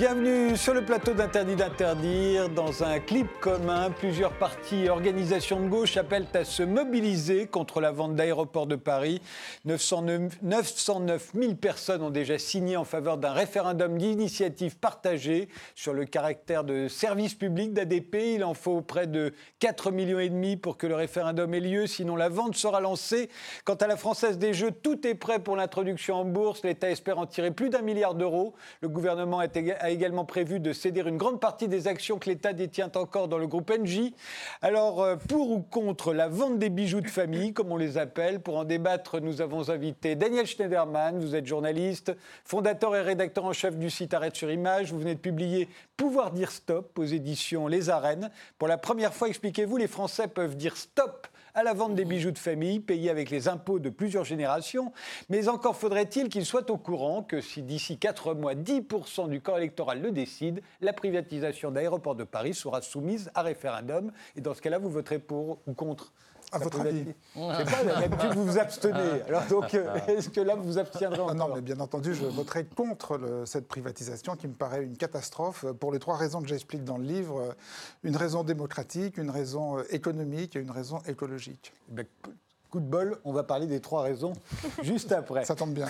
Bienvenue sur le plateau d'Interdit d'interdire. Dans un clip commun, plusieurs partis et organisations de gauche appellent à se mobiliser contre la vente d'aéroports de Paris. 909 000 personnes ont déjà signé en faveur d'un référendum d'initiative partagée sur le caractère de service public d'ADP. Il en faut près de 4 millions pour que le référendum ait lieu, sinon la vente sera lancée. Quant à la Française des Jeux, tout est prêt pour l'introduction en bourse. L'État espère en tirer plus d'un milliard d'euros. Le gouvernement a également prévu de céder une grande partie des actions que l'État détient encore dans le groupe NJ. Alors, euh, pour ou contre la vente des bijoux de famille, comme on les appelle, pour en débattre, nous avons invité Daniel Schneiderman. Vous êtes journaliste, fondateur et rédacteur en chef du site Arrête sur Image. Vous venez de publier Pouvoir dire stop aux éditions Les Arènes. Pour la première fois, expliquez-vous, les Français peuvent dire stop à la vente des bijoux de famille payés avec les impôts de plusieurs générations. Mais encore faudrait-il qu'ils soient au courant que si d'ici 4 mois, 10% du corps électoral le décide, la privatisation d'aéroports de Paris sera soumise à référendum. Et dans ce cas-là, vous voterez pour ou contre? À votre avis Je sais pas, d'habitude vous vous abstenez. Alors donc, euh, est-ce que là vous vous abstiendrez encore Non, mais bien entendu, je voterai contre cette privatisation qui me paraît une catastrophe pour les trois raisons que j'explique dans le livre. Une raison démocratique, une raison euh, économique et une raison écologique. Ben, Coup de bol, on va parler des trois raisons juste après. Ça tombe bien.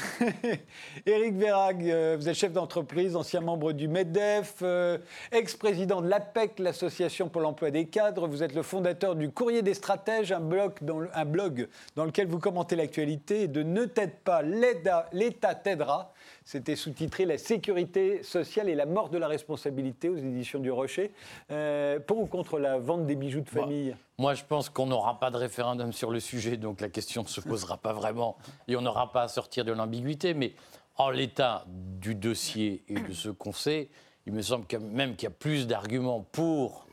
Éric Verrag, euh, vous êtes chef d'entreprise, ancien membre du MEDEF, euh, ex-président de l'APEC, l'Association pour l'emploi des cadres. Vous êtes le fondateur du Courrier des stratèges, un blog dans, un blog dans lequel vous commentez l'actualité. De Ne t'aide pas, l'État t'aidera. C'était sous-titré La sécurité sociale et la mort de la responsabilité aux éditions du Rocher. Euh, pour ou contre la vente des bijoux de bah, famille? Moi, je pense qu'on n'aura pas de référendum sur le sujet, donc la question ne se posera pas vraiment et on n'aura pas à sortir de l'ambiguïté. Mais en l'état du dossier et de ce qu'on sait, il me semble même qu'il y a plus d'arguments pour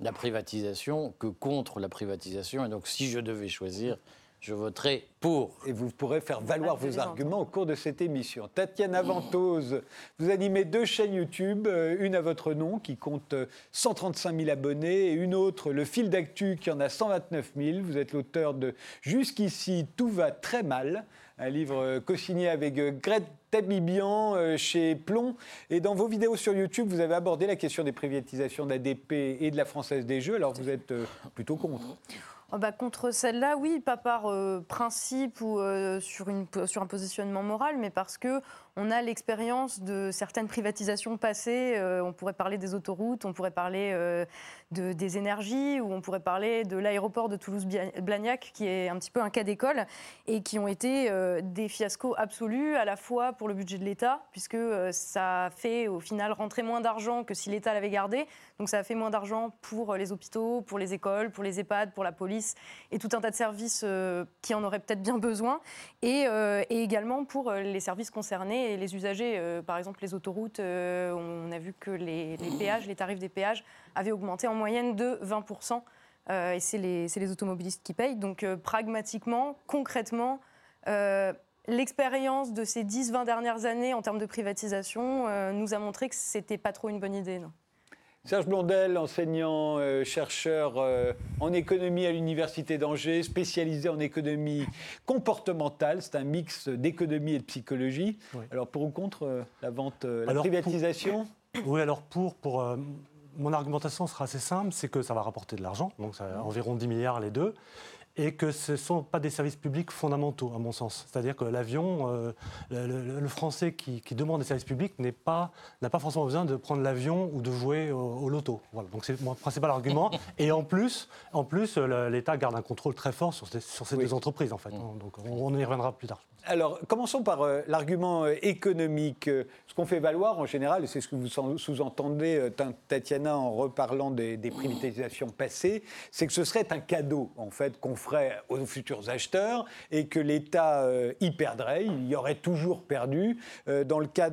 la privatisation que contre la privatisation. Et donc, si je devais choisir, je voterai pour. Et vous pourrez faire valoir vos arguments au cours de cette émission. Tatiana Ventose, vous animez deux chaînes YouTube, euh, une à votre nom qui compte 135 000 abonnés et une autre, Le Fil d'Actu, qui en a 129 000. Vous êtes l'auteur de Jusqu'ici, tout va très mal, un livre euh, co-signé avec euh, Grete Tabibian chez Plomb. Et dans vos vidéos sur YouTube, vous avez abordé la question des privatisations d'ADP et de la Française des Jeux. Alors vous êtes plutôt contre Oh bah, contre celle-là, oui, pas par euh, principe ou euh, sur, une, sur un positionnement moral, mais parce que on a l'expérience de certaines privatisations passées. Euh, on pourrait parler des autoroutes, on pourrait parler euh, de, des énergies, ou on pourrait parler de l'aéroport de Toulouse-Blagnac, qui est un petit peu un cas d'école, et qui ont été euh, des fiascos absolus, à la fois pour le budget de l'État, puisque ça fait au final rentrer moins d'argent que si l'État l'avait gardé. Donc ça a fait moins d'argent pour les hôpitaux, pour les écoles, pour les EHPAD, pour la police, et tout un tas de services qui en auraient peut-être bien besoin, et également pour les services concernés et les usagers, euh, par exemple les autoroutes, euh, on a vu que les, péages, les tarifs des péages avaient augmenté en moyenne de 20%. Euh, et c'est les, les, automobilistes qui payent. Donc pragmatiquement, concrètement, l'expérience de ces 10-20 dernières années en termes de privatisation nous a montré que ce n'était pas trop une bonne idée. Non? Serge Blondel, enseignant, euh, chercheur euh, en économie à l'Université d'Angers, spécialisé en économie comportementale. C'est un mix d'économie et de psychologie. Alors pour ou contre euh, la vente, la privatisation? Oui, alors pour, pour mon argumentation sera assez simple, c'est que ça va rapporter de l'argent, donc ça, environ 10 milliards les deux et que ce ne sont pas des services publics fondamentaux, à mon sens. C'est-à-dire que l'avion, euh, le, Français qui, demande des services publics n'a pas, pas forcément besoin de prendre l'avion ou de jouer au, loto. Voilà. Donc c'est mon principal argument. Et en plus, en plus l'État garde un contrôle très fort sur, sur ces deux entreprises, en fait. Mm. Donc on, y reviendra plus tard. Alors, commençons par euh, l'argument euh, économique. Ce qu'on fait valoir en général, et c'est ce que vous sous-entendez, Tatiana, en reparlant des, des privatisations passées, c'est que ce serait un cadeau, en fait, qu'on ferait aux futurs acheteurs et que l'État euh, y perdrait, il y aurait toujours perdu. Euh, dans le cas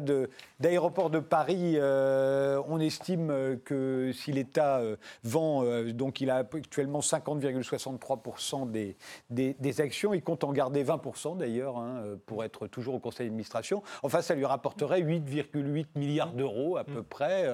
d'aéroports de, Paris, euh, on estime que si l'État vend, donc il a actuellement 50,63% des, des, actions, il compte en garder 20% d'ailleurs hein, pour être toujours au conseil d'administration. Enfin, ça lui rapporterait 8,8 milliards d'euros à peu près,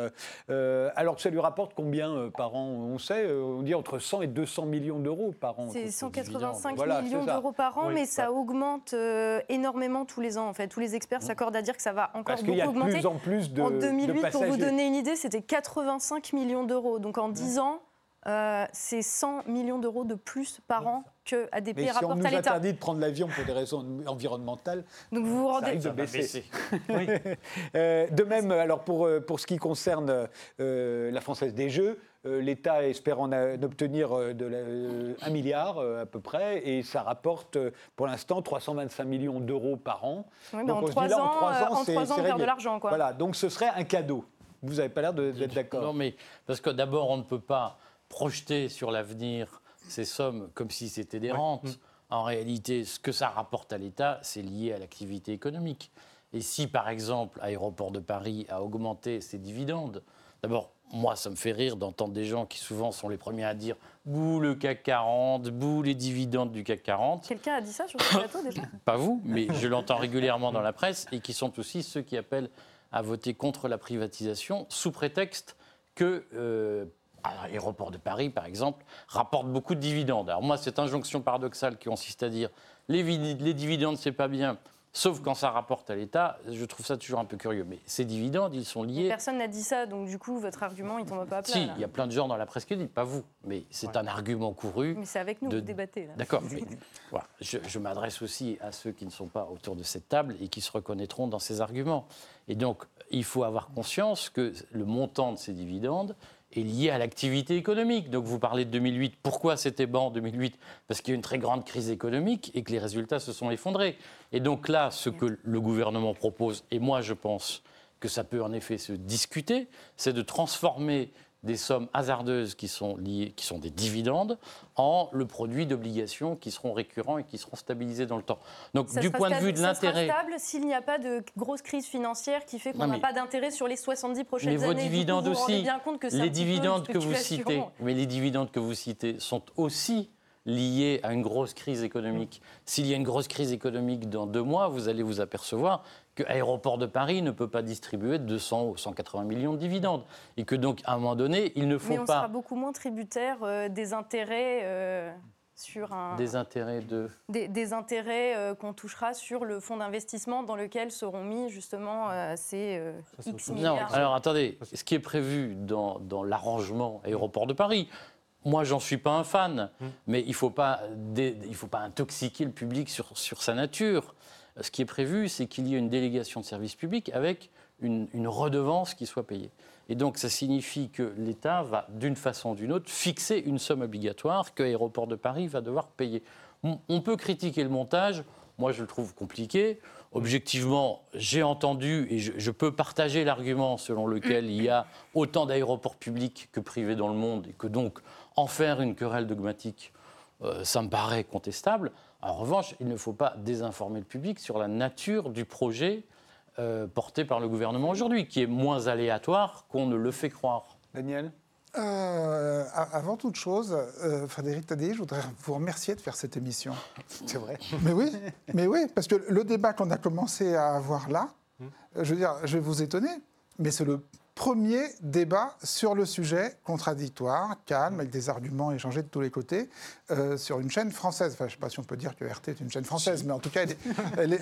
alors que ça lui rapporte combien par an? On sait, on dit entre 100 et 200 millions d'euros par an. C'est 685 Voilà, millions c'est ça. d'euros par an, Oui. mais ça augmente euh, énormément tous les ans. En fait, tous les experts s'accordent à dire que ça va encore Parce beaucoup y a de augmenter. plus en plus de en de 2008, pour vous donner une idée, c'était 85 millions d'euros. Donc en 10 ans, euh, c'est 100 millions d'euros de plus par an que ADP Mais si on rapporte nous à l'État. interdit de prendre l'avion pour des raisons environnementales, Donc vous vous rendez. de Ça va baisser. Oui. Euh, de même, alors pour, pour ce qui concerne euh, la Française des Jeux, l'État espère en, a- en obtenir euh, de la- euh, un milliard euh, à peu près, et ça rapporte euh, pour l'instant 325 millions d'euros par an. Oui, mais Donc en on se dit 3 là, en ans, trois euh, ans, en c'est- trois c'est ans, on perd de l'argent. Voilà, donc ce serait un cadeau. Vous n'avez pas l'air de- d'être Non, d'accord. mais parce que d'abord, on ne peut pas projeter sur l'avenir ces sommes comme si c'était des rentes. En réalité, ce que ça rapporte à l'État, c'est lié à l'activité économique. Et si, par exemple, Aéroport de Paris a augmenté ses dividendes, d'abord, moi, ça me fait rire d'entendre des gens qui souvent sont les premiers à dire bouh le CAC 40, bouh les dividendes du CAC 40. Quelqu'un a dit ça sur ce plateau déjà? Pas vous, mais je l'entends régulièrement dans la presse, et qui sont aussi ceux qui appellent à voter contre la privatisation sous prétexte que euh, l'aéroport de Paris, par exemple, rapporte beaucoup de dividendes. Alors moi, cette injonction paradoxale qui consiste à dire les, les dividendes, c'est pas bien, sauf quand ça rapporte à l'État, je trouve ça toujours un peu curieux. Mais ces dividendes, ils sont liés Personne n'a dit ça, donc du coup, votre argument, il tombe pas à plat. si, il y a plein de gens dans la presse qui disent, pas vous, mais c'est un argument couru. Mais c'est avec nous de- que vous débattez. Là. D'accord. mais voilà, je, je m'adresse aussi à ceux qui ne sont pas autour de cette table et qui se reconnaîtront dans ces arguments. Et donc, il faut avoir conscience que le montant de ces dividendes est lié à l'activité économique. Donc, vous parlez de 2008. Pourquoi c'était bas en 2008 Parce qu'il y a eu une très grande crise économique et que les résultats se sont effondrés. Et donc là, ce que le gouvernement propose, et moi je pense que ça peut en effet se discuter, c'est de transformer des sommes hasardeuses qui sont liées, qui sont des dividendes, en le produit d'obligations qui seront récurrents et qui seront stabilisés dans le temps. Donc, Ça du point de vue de l'intérêt, stable s'il n'y a pas de grosse crise financière qui fait qu'on n'a mais- pas d'intérêt sur les 70 prochaines mais vos années. Du coup, dividendes vous vous rendez aussi, bien compte que les dividendes que vous citez, mais les dividendes que vous citez sont aussi liés à une grosse crise économique. S'il y a une grosse crise économique dans deux mois, vous allez vous apercevoir que Aéroport de Paris ne peut pas distribuer 200 ou 180 millions de dividendes. Et que donc, à un moment donné, il ne faut Mais on pas sera beaucoup moins tributaire euh, des intérêts euh, sur un des intérêts de... des, des intérêts euh, qu'on touchera sur le fonds d'investissement dans lequel seront mis justement euh, ces euh, Ça, X chose. Non, milliards. alors attendez, ce qui est prévu dans, dans l'arrangement aéroport de Paris, moi j'en suis pas un fan, mais il ne faut, pas dé- il faut pas intoxiquer le public sur, sur sa nature. Ce qui est prévu, c'est qu'il y ait une délégation de service public avec une, redevance qui soit payée. Et donc ça signifie que l'État va, d'une façon ou d'une autre, fixer une somme obligatoire que Aéroport de Paris va devoir payer. On- peut critiquer le montage, moi je le trouve compliqué. Objectivement, j'ai entendu et je, je peux partager l'argument selon lequel il y a autant d'aéroports publics que privés dans le monde et que donc en faire une querelle dogmatique, euh, ça me paraît contestable. En revanche, il ne faut pas désinformer le public sur la nature du projet euh, porté par le gouvernement aujourd'hui, qui est moins aléatoire qu'on ne le fait croire. Daniel Euh, avant toute chose, euh, Frédéric Tadei, je voudrais vous remercier de faire cette émission. C'est vrai. Mais oui, mais oui, parce que le débat qu'on a commencé à avoir là, Hum. je veux dire, je vais vous étonner, mais c'est le premier débat sur le sujet, contradictoire, calme, avec des arguments échangés de tous les côtés, euh, sur une chaîne française. Enfin, je ne sais pas si on peut dire que RT est une chaîne française, mais en tout cas, elle est,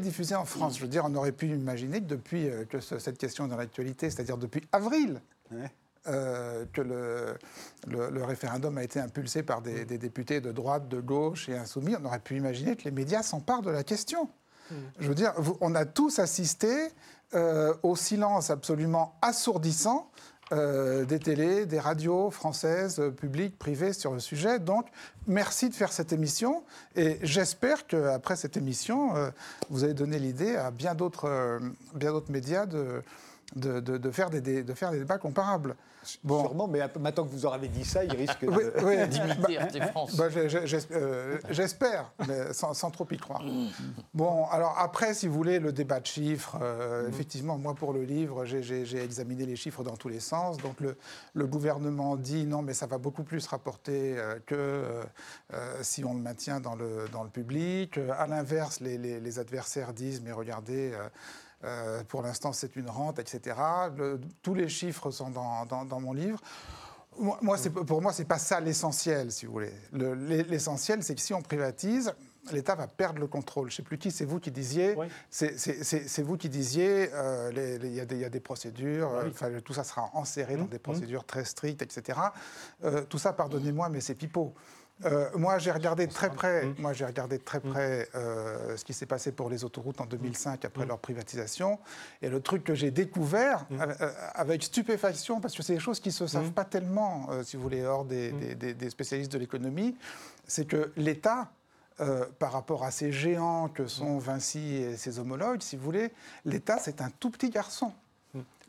diffusée- en France. Je veux dire, on aurait pu imaginer que depuis euh, que ce- cette question est dans l'actualité, c'est-à-dire depuis avril, Ouais. euh, que le, le- le référendum a été impulsé par des, des députés de droite, de gauche et insoumis, on aurait pu imaginer que les médias s'emparent de la question. Je veux dire, on a tous assisté euh, au silence absolument assourdissant euh, des télés, des radios françaises, euh, publiques, privées sur le sujet. Donc, merci de faire cette émission. Et j'espère qu'après cette émission, vous avez donné l'idée à bien d'autres médias de, de, de- de faire des, de faire des débats comparables. Bon. Sûrement, mais maintenant que vous aurez dit ça, il risque de... Oui, oui. D'imiter RT France. Bah, euh, J'espère, mais sans, sans trop y croire. Bon, alors après, si vous voulez, le débat de chiffres, euh, effectivement, moi pour le livre, j'ai- examiné les chiffres dans tous les sens. Donc le, le gouvernement dit non, mais ça va beaucoup plus rapporter euh, que si on le maintient dans le, dans le public. À l'inverse, les, les- les adversaires disent, mais regardez, euh, pour l'instant c'est une rente, etc. Le- tous les chiffres sont dans, dans- dans mon livre. Moi, moi, c'est- pour moi, c'est pas ça l'essentiel, si vous voulez. Le- L'essentiel, c'est que si on privatise, l'État va perdre le contrôle. Je ne sais plus qui, c'est vous qui disiez. Oui. C'est- vous qui disiez. euh, Il y, a des- il y a des procédures. euh, tout ça sera enserré dans Mmh, des procédures très strictes, etc. Euh, tout ça, pardonnez-moi, mais c'est pipeau. Euh, moi, j'ai regardé de très près. Mmh. Moi, j'ai regardé de très près euh, ce qui s'est passé pour les autoroutes en 2005 Mmh. après leur privatisation. Et le truc que j'ai découvert euh, euh, avec stupéfaction, parce que c'est des choses qui se savent Mmh. pas tellement, si vous voulez, hors des, des- des- des spécialistes de l'économie, c'est que l'État, par rapport à ces géants que sont Vinci et ses homologues, si vous voulez, l'État, c'est un tout petit garçon.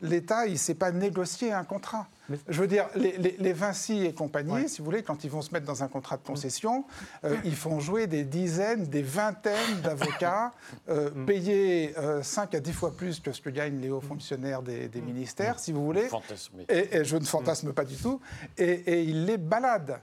L'État, il ne sait pas négocier un contrat. Je veux dire, les, les- les Vinci et compagnie, Ouais. si vous voulez, quand ils vont se mettre dans un contrat de concession, euh, ils font jouer des dizaines, des vingtaines d'avocats, euh, payés 5 à 10 fois plus que ce que gagnent les hauts fonctionnaires des, des ministères, si vous voulez. Et, et je ne fantasme pas du tout. Et, et il les balade.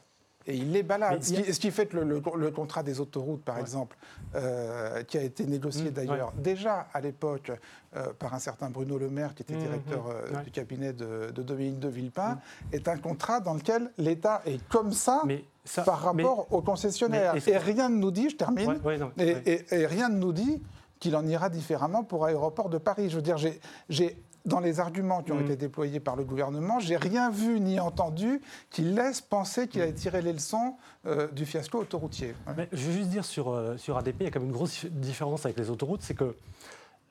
Et il les balade. Ce qui, ce qui fait que le, le- le contrat des autoroutes, par exemple, euh, qui a été négocié Mmh, d'ailleurs déjà à l'époque euh, par un certain Bruno Le Maire, qui était Mmh, directeur mmh, euh, ouais. du cabinet de, de Dominique de Villepin, est un contrat dans lequel l'État est comme ça Mais ça, par mais- rapport aux concessionnaires. mais et rien ne nous dit, je termine, Ouais, ouais, non, et, ouais. et- et rien ne nous dit qu'il en ira différemment pour Aéroport de Paris. Je veux dire, j'ai dans les arguments qui ont Mm. été déployés par le gouvernement, j'ai rien vu ni entendu qui laisse penser qu'il a tiré les leçons euh, du fiasco autoroutier. Mais je veux juste dire sur, euh, sur ADP, il y a quand même une grosse différence avec les autoroutes, c'est que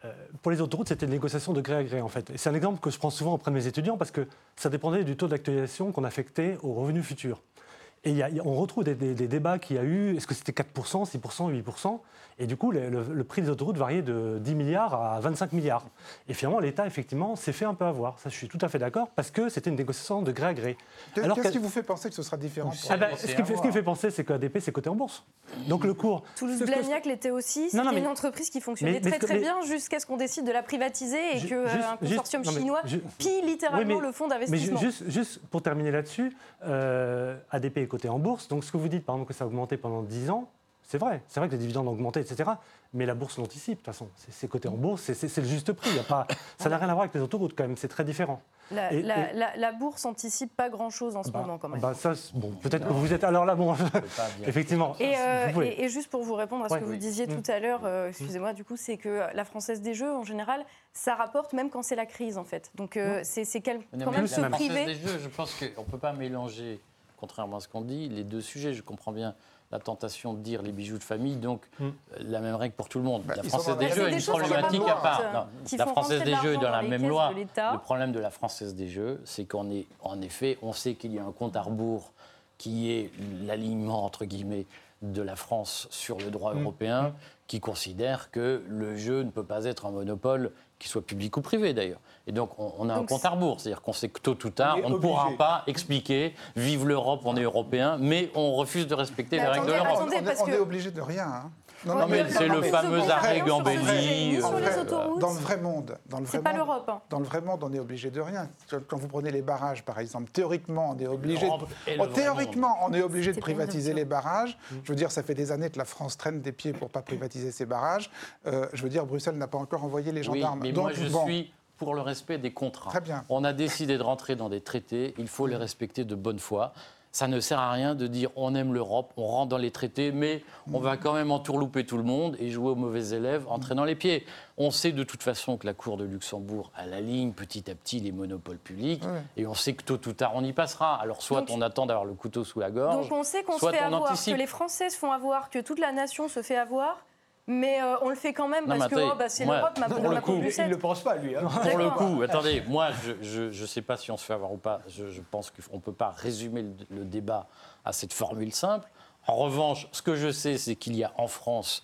euh, pour les autoroutes, c'était une négociation de gré à gré en fait. Et c'est un exemple que je prends souvent auprès de mes étudiants parce que ça dépendait du taux d'actualisation qu'on affectait aux revenus futurs. Et il y a- il y a- on retrouve des, des- des débats qu'il y a eu, est-ce que c'était 4%, 6%, 8% Et du coup, le, le- le prix des autoroutes variait de 10 milliards à 25 milliards. Et finalement, l'État, effectivement, s'est fait un peu avoir. Ça, je suis tout à fait d'accord, parce que c'était une négociation de gré à gré. Alors Qu'est-ce que- qui vous fait penser que ce sera différent ah ben, ce, qui me fait, à ce qui me fait penser, c'est que ADP, c'est coté en bourse. Donc le cours. Toulouse ce que- Blagnac l'était aussi. C'était mais- une entreprise qui fonctionnait mais- mais très très mais- bien jusqu'à ce qu'on décide de la privatiser et que euh, juste- consortium non, mais chinois pille littéralement Oui, mais- le fonds Mais d'investissement. juste, juste pour terminer là-dessus, euh, ADP est coté en bourse. Donc ce que vous dites, par exemple, que ça a augmenté pendant 10 ans, c'est vrai. C'est vrai que les dividendes ont augmenté, etc. Mais la bourse l'anticipe, de toute façon. C'est- C'est coté en bourse, c'est- c'est c'est le juste prix. Il y a pas, ça n'a rien à voir avec les autoroutes, quand même. C'est très différent. La, et- la- et- la- la bourse anticipe pas grand chose en ce Bah, moment quand même. bah, ça, bon, peut-être que vous êtes. Alors là, bon, effectivement. Et, euh, pouvez. et- et juste pour vous répondre à ce Ouais, que vous disiez Mm. tout à l'heure, euh, excusez-moi, du coup, c'est que la Française des Jeux, en général, ça rapporte même quand c'est la crise, en fait. Donc, euh, c'est c'est quel- Non, quand même la se Française priver. des Jeux, je pense qu'on ne peut pas mélanger, contrairement à ce qu'on dit, les deux sujets. Je comprends bien la tentation de dire les bijoux de famille, donc Mm. euh, la même règle pour tout le monde. Bah, la Française des Jeux est une problématique à part. Non, la Française des de Jeux est dans la même loi. Le problème de la Française des Jeux, c'est qu'en est, en effet, on sait qu'il y a un compte à rebours qui est l'alignement, entre guillemets, de la France sur le droit Mm. européen, qui considère que le jeu ne peut pas être un monopole, qu'il soit public ou privé d'ailleurs. Et donc, on, on a un compte à rebours, c'est-à-dire qu'on sait que tôt ou tard, On ne pourra pas expliquer vive l'Europe, on est européen, mais on refuse de respecter Mais les règles de l'Europe. On- on, est obligé de rien. hein. Non, mais c'est le fameux arrêt Gambelli, euh, sur les Dans- autoroutes. Dans le vrai monde, dans le vrai pas monde, l'Europe. hein. Dans le vrai monde, on est obligé de rien. Quand vous prenez les barrages, par exemple, théoriquement, on est obligé. Le Oh, théoriquement, on est obligé de privatiser les barrages. Je veux dire, ça fait des années que la France traîne des pieds pour pas privatiser ses barrages. Euh, je veux dire, Bruxelles n'a pas encore envoyé les Oui, gendarmes. mais Donc, moi je bon, suis pour le respect des contrats. Très bien. On a décidé de rentrer dans des traités, il faut les respecter de bonne foi. Ça ne sert à rien de dire on aime l'Europe, on rentre dans les traités, mais on va quand même entourlouper tout le monde et jouer aux mauvais élèves en traînant les pieds. On sait de toute façon que la Cour de Luxembourg a la ligne petit à petit les monopoles publics Ouais. et on sait que tôt ou tard on y passera. Alors soit Donc- on attend d'avoir le couteau sous la gorge. Donc on sait qu'on se fait avoir, anticipe. que les Français se font avoir, que toute la nation se fait avoir, mais euh, on le fait quand même Non, parce que oh, bah, c'est moi, l'Europe, ma pour le coup, Il ne le pense pas, lui. hein. Pour le coup, attendez, moi, je ne sais pas si on se fait avoir ou pas. Je, je pense qu'on ne peut pas résumer le, le débat à cette formule simple. En revanche, ce que je sais, c'est qu'il y a en France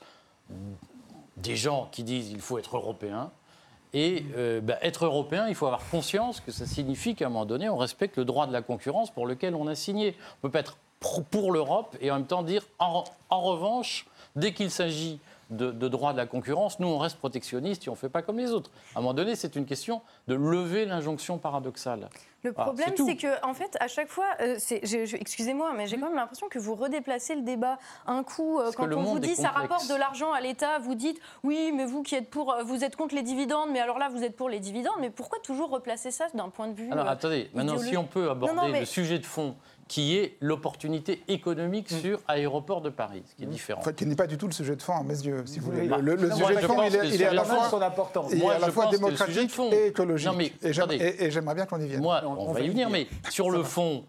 des gens qui disent qu'il faut être européen. Et euh, bah, être européen, il faut avoir conscience que ça signifie qu'à un moment donné, on respecte le droit de la concurrence pour lequel on a signé. On ne peut pas être pour l'Europe et en même temps dire, en, en revanche, dès qu'il s'agit de, de droit de la concurrence, nous, on reste protectionniste et on ne fait pas comme les autres. À un moment donné, c'est une question de lever l'injonction paradoxale. Le problème, c'est que, en fait, à chaque fois, euh, excusez-moi, mais j'ai quand même l'impression que vous redéplacez le débat. Un coup, euh, quand on vous dit ça rapporte de l'argent à l'État, vous dites oui, mais vous qui êtes pour, euh, vous êtes contre les dividendes, mais alors là, vous êtes pour les dividendes. Mais pourquoi toujours replacer ça d'un point de vue Alors euh, attendez, maintenant si on peut aborder Non, non, mais- le sujet de fond qui est l'opportunité économique sur Aéroport de Paris, ce qui est différent. Enfin, qui n'est pas du tout le sujet de fond à mes yeux, si vous voulez. Le, le- le Non, sujet de fond, il est, que il est à la fois, son importance. il est à la fois démocratique fond. et écologique. Non, mais et j'aimerais bien qu'on y vienne. Moi, On- on, on va y venir, venir. mais sur le fond,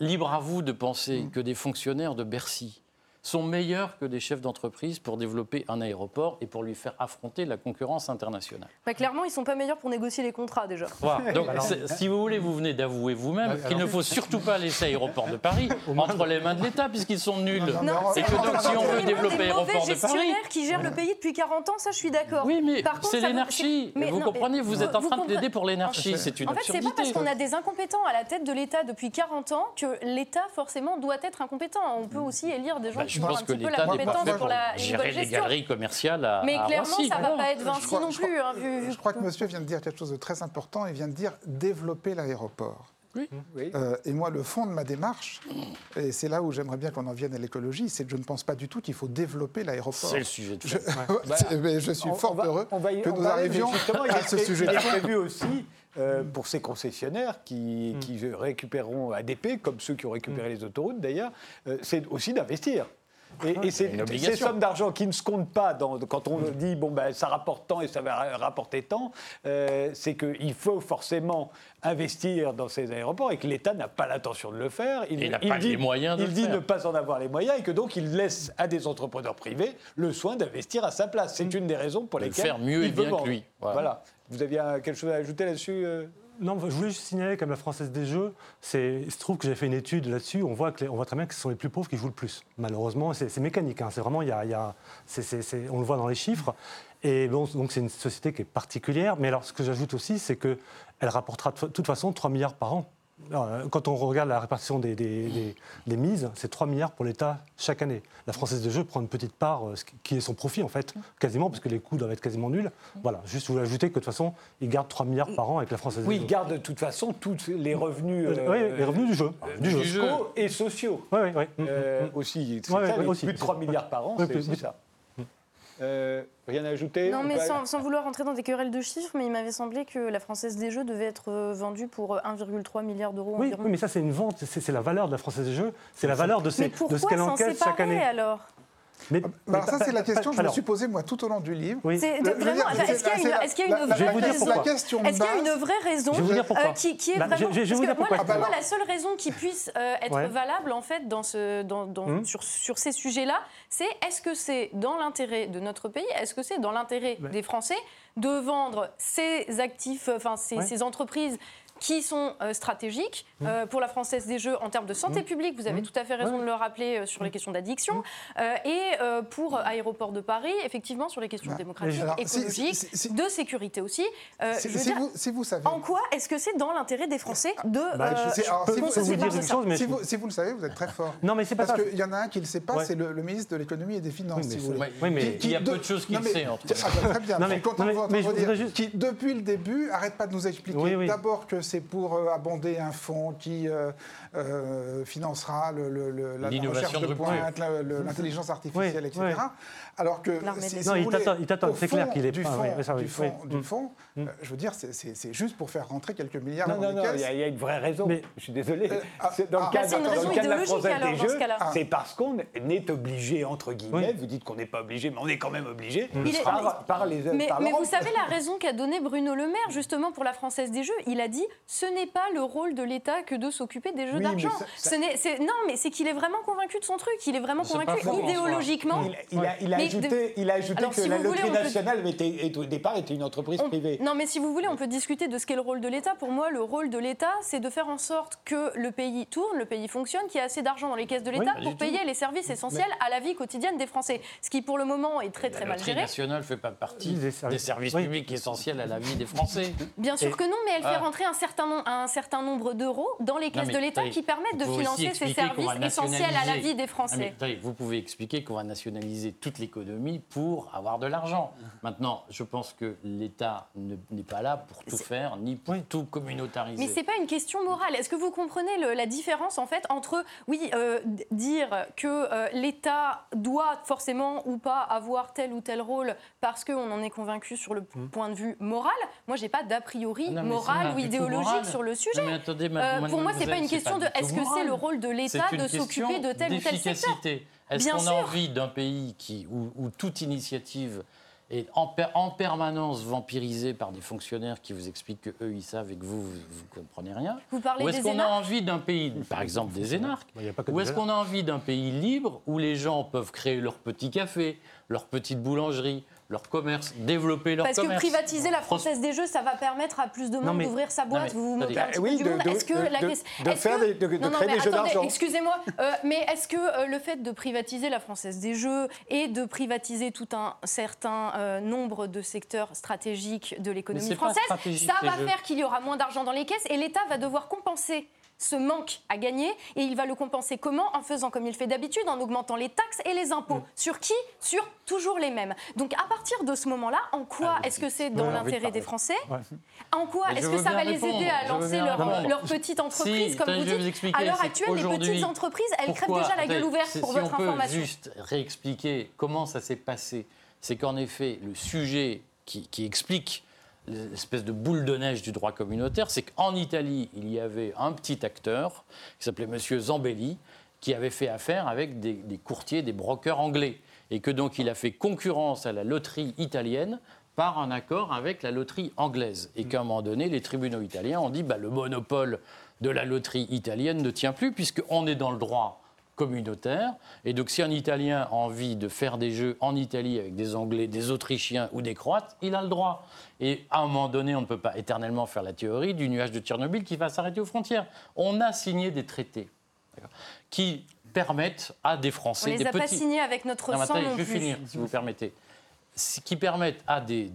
libre à vous de penser que des fonctionnaires de Bercy sont meilleurs que des chefs d'entreprise pour développer un aéroport et pour lui faire affronter la concurrence internationale. bah, clairement, ils sont pas meilleurs pour négocier les contrats déjà. Voilà. Donc, c'est- si vous voulez, vous venez d'avouer vous-même qu'il ne faut surtout pas laisser Aéroport de Paris entre les mains de l'État, puisqu'ils sont nuls. Non, non, Et que c'est- donc, si on veut Des développer mauvais Aéroport de Paris. gestionnaires qui gèrent le pays depuis 40 ans, ça je suis d'accord. Oui, mais Par contre, c'est veut- mais Vous non, comprenez, vous êtes en train de plaider pour l'énarchie. C'est une En fait, c'est pas absurdité. parce qu'on a des incompétents à la tête de l'État depuis 40 ans que l'État forcément doit être incompétent. On peut aussi élire des gens Bah, qui je pense que l'État n'est pas compétence fait pour gérer les galeries commerciales à Mais clairement, ça va Voilà. pas être Vinci non plus. hein, Je crois que monsieur vient de dire quelque chose de très important. Il vient de dire développer l'aéroport. Oui. Euh, et moi, le fond de ma démarche, et c'est là où j'aimerais bien qu'on en vienne à l'écologie, c'est que je ne pense pas du tout qu'il faut développer l'aéroport. C'est le sujet de Je, mais je suis On- fort on va- heureux on va y- que nous arrivions à ce sujet. Il est prévu aussi euh, pour ces concessionnaires qui, Mm. qui récupéreront ADP, comme ceux qui ont récupéré les autoroutes d'ailleurs, euh, c'est aussi d'investir. Et, ces sommes d'argent qui ne se comptent pas dans- quand on dit bon ben ça rapporte tant et ça va ra- rapporter tant, euh, c'est qu'il faut forcément investir dans ces aéroports et que l'État n'a pas l'intention de le faire. Il n'a pas les moyens de il le dit faire. ne pas en avoir les moyens et que donc il laisse à des entrepreneurs privés le soin d'investir à sa place. C'est une des raisons pour De le lesquelles faire mieux il et bien que lui. Voilà. Voilà. Vous aviez euh, quelque chose à ajouter là-dessus euh Non, je voulais juste signaler comme la Française des Jeux, c'est, il se trouve que j'ai fait une étude là-dessus, on voit, que on voit très bien que ce sont les plus pauvres qui jouent le plus. Malheureusement, c'est, mécanique, hein, c'est vraiment, il y a, on le voit dans les chiffres. Et bon, donc c'est une société qui est particulière, mais alors ce que j'ajoute aussi, c'est qu'elle rapportera de toute façon 3 milliards par an. Euh, Quand on regarde la répartition des, des- des- des mises, c'est 3 milliards pour l'État chaque année. La Française des Jeux prend une petite part, euh, ce qui- est son profit en fait, quasiment, parce que les coûts doivent être quasiment nuls. Voilà, juste voulais ajouter que de toute façon, ils gardent 3 milliards par an avec la Française Oui, des il Jeux. garde de toute façon tous les revenus, Euh, oui, les revenus du jeu. Du jeu. et sociaux Oui, oui, oui. euh, aussi. Ouais, ça, ouais, aussi. plus de 3 milliards par an, Ouais, c'est ça. Euh, rien à ajouter Non, On mais sans, sans vouloir rentrer dans des querelles de chiffres, mais il m'avait semblé que la Française des Jeux devait être euh, vendue pour euh, 1,3 milliard d'euros Oui, environ. oui, mais ça, c'est une vente, c'est la valeur de la Française des Jeux, c'est la valeur de, ces- ce qu'elle encaisse chaque année. alors? Mais, Bah, mais alors ça, c'est la question que je me suis posée, moi, tout au long du livre. Oui. Est-ce qu'il y a une, qu'il y a vraie Je vais vous dire raison Est-ce qu'il y a une vraie raison Je vais vous dire pourquoi. euh, qui, qui est Bah, je- vraiment je- je vais vous dire pourquoi. pour Ah, bah moi, la seule raison qui puisse euh, être Ouais. valable en fait dans ce, dans, dans- Hum. sur, sur ces sujets-là, c'est est-ce que c'est dans l'intérêt de notre pays, est-ce que c'est dans l'intérêt des Français de vendre ces actifs, enfin ces, Ouais. ces entreprises qui sont euh, stratégiques euh, pour la Française des Jeux en termes de santé publique. Vous avez tout à fait raison de le rappeler euh, sur les questions d'addiction. Euh, et euh, pour Aéroport de Paris, effectivement, sur les questions Ouais. démocratiques, Alors, écologiques, si- si- de sécurité aussi. Euh, Si, je veux dire, vous, si vous savez. en quoi est-ce que c'est dans l'intérêt des Français de Bah, c'est- alors, si vous- le savez, vous êtes très fort. Non, mais c'est pas Parce qu'il y en a un qui ne le sait pas, Ouais. c'est le, le ministre de l'économie et des finances, Oui, mais si vous voulez. oui, mais il y a de- peu de choses qu'il Non, mais- sait entre Ah, bah, Très bien, je suis mais- content de vous dire. Qui, depuis le début, arrête pas de nous expliquer d'abord que c'est pour euh, abonder un fonds qui euh, euh, financera le- le- le- la- recherche de de pointe, l'intelligence artificielle, Oui, etc. oui. Alors que si, si Non, vous il t'attend- c'est clair fond qu'il est du pas- fond, oui, du fond, oui. du Mm. fond, Mm. euh, je veux dire, c'est- juste pour faire rentrer quelques milliards Non, dans non, les non, il caisses. y, a- il y a une vraie raison. Mais- je suis désolé. Euh, ah, C'est dans le ah, cadre, bah, dans raison le cadre de la idéologique, Française alors, des Jeux, c'est parce qu'on est obligé, entre guillemets, Oui. vous dites qu'on n'est pas obligé, mais on est quand même obligé, est- par, les Mais, vous savez la raison qu'a donnée Bruno Le Maire justement pour la Française des Jeux Il a dit ce n'est pas le rôle de l'État que de s'occuper des Jeux Oui, mais d'argent. ça- ça- Ce n'est- c'est- Non, mais c'est qu'il est vraiment convaincu de son truc. Il est vraiment convaincu faux, idéologiquement. Il, il a, il a Mais ajouté, de- il a ajouté Alors, que si la voulez, loterie peut- nationale était, était- au départ était une entreprise On- privée. Non, mais si vous voulez, on peut discuter de ce qu'est le rôle de l'État. Pour moi, le rôle de l'État, c'est de faire en sorte que le pays tourne, le pays fonctionne, qu'il y ait assez d'argent dans les caisses de l'État pour payer les services essentiels à la vie quotidienne des Français. Ce qui, pour le moment, est très très La mal loterie géré. nationale ne fait pas partie Des des services- publics essentiels à la vie des Français. Bien sûr que non, mais elle fait Ah. rentrer un Oui, certain, nom- un certain nombre d'euros dans les caisses de l'État qui permettent de financer ces services essentiels à la vie des mais Français. vous pouvez expliquer qu'on va nationaliser toute l'économie pour avoir de l'argent. Maintenant, je pense que l'État ne- n'est pas là pour tout faire, ni pour Oui. tout communautariser. Mais c'est pas une question morale. Est-ce que vous comprenez le- la différence en fait entre oui euh, dire que euh, l'État doit forcément ou pas avoir tel ou tel rôle parce qu'on en est convaincu sur le p- point de vue moral. Moi, j'ai pas d'a priori Ah non, moral ou idéologique sur le Non, sujet. mais attendez, Euh, pour moi, c'est pas une question de est-ce que c'est le rôle de l'État de s'occuper de tel ou tel secteur. d'efficacité. Est-ce qu'on a envie d'un pays qui, où, où toute initiative est en, per- en permanence vampirisée par des fonctionnaires qui vous expliquent que eux ils savent et que vous, vous, vous comprenez rien? Vous parlez Ou est-ce des qu'on a énarques envie d'un pays, par exemple des énarques? Que Ou est-ce qu'on a envie d'un pays libre où les gens peuvent créer leur petit café, leur petite boulangerie, leur commerce, développer leur Parce que commerce privatiser la Française des Jeux, ça va permettre à plus de monde d'ouvrir sa boîte. mais- vous vous moquez un attendez. petit oui, peu du de- monde. de- Est-ce que de- la de- question- de est-ce faire que- des- de- de Non, non, créer mais des jeux d'argent. Excusez-moi, euh, mais est-ce que euh, le fait de privatiser la Française des Jeux et de privatiser tout un certain euh, nombre de secteurs stratégiques de l'économie française, ça va jeux. faire qu'il y aura moins d'argent dans les caisses et l'État va devoir compenser ce manque à gagner et il va le compenser comment En faisant comme il fait d'habitude, en augmentant les taxes et les impôts. Sur qui? Sur toujours les mêmes. Donc à partir de ce moment-là, en quoi Allez-y. est-ce que c'est dans l'intérêt des. Français? Ouais. En quoi est-ce que ça va les aider à lancer leur, petite entreprise Si, Comme vous dites, à l'heure actuelle, les petites entreprises, elles crèvent déjà la gueule ouverte pour si votre on peut information. juste réexpliquer comment ça s'est passé, c'est qu'en effet, le sujet qui, qui explique l'espèce de boule de neige du droit communautaire, c'est qu'en Italie, il y avait un petit acteur qui s'appelait Monsieur Zambelli, qui avait fait affaire avec des, courtiers, des brokers anglais, et que donc il a fait concurrence à la loterie italienne par un accord avec la loterie anglaise. Et qu'à un moment donné, les tribunaux italiens ont dit bah, le monopole de la loterie italienne ne tient plus, puisqu'on est dans le droit communautaire. Et donc, si un Italien a envie de faire des jeux en Italie avec des Anglais, des Autrichiens ou des Croates, il a le droit. Et à un moment donné, on ne peut pas éternellement faire la théorie du nuage de Tchernobyl qui va s'arrêter aux frontières. On a signé des traités qui permettent à des On Français, les des a pas signés avec notre Non, sang non je vais plus. finir, si vous permettez. Ce qui permettent à des,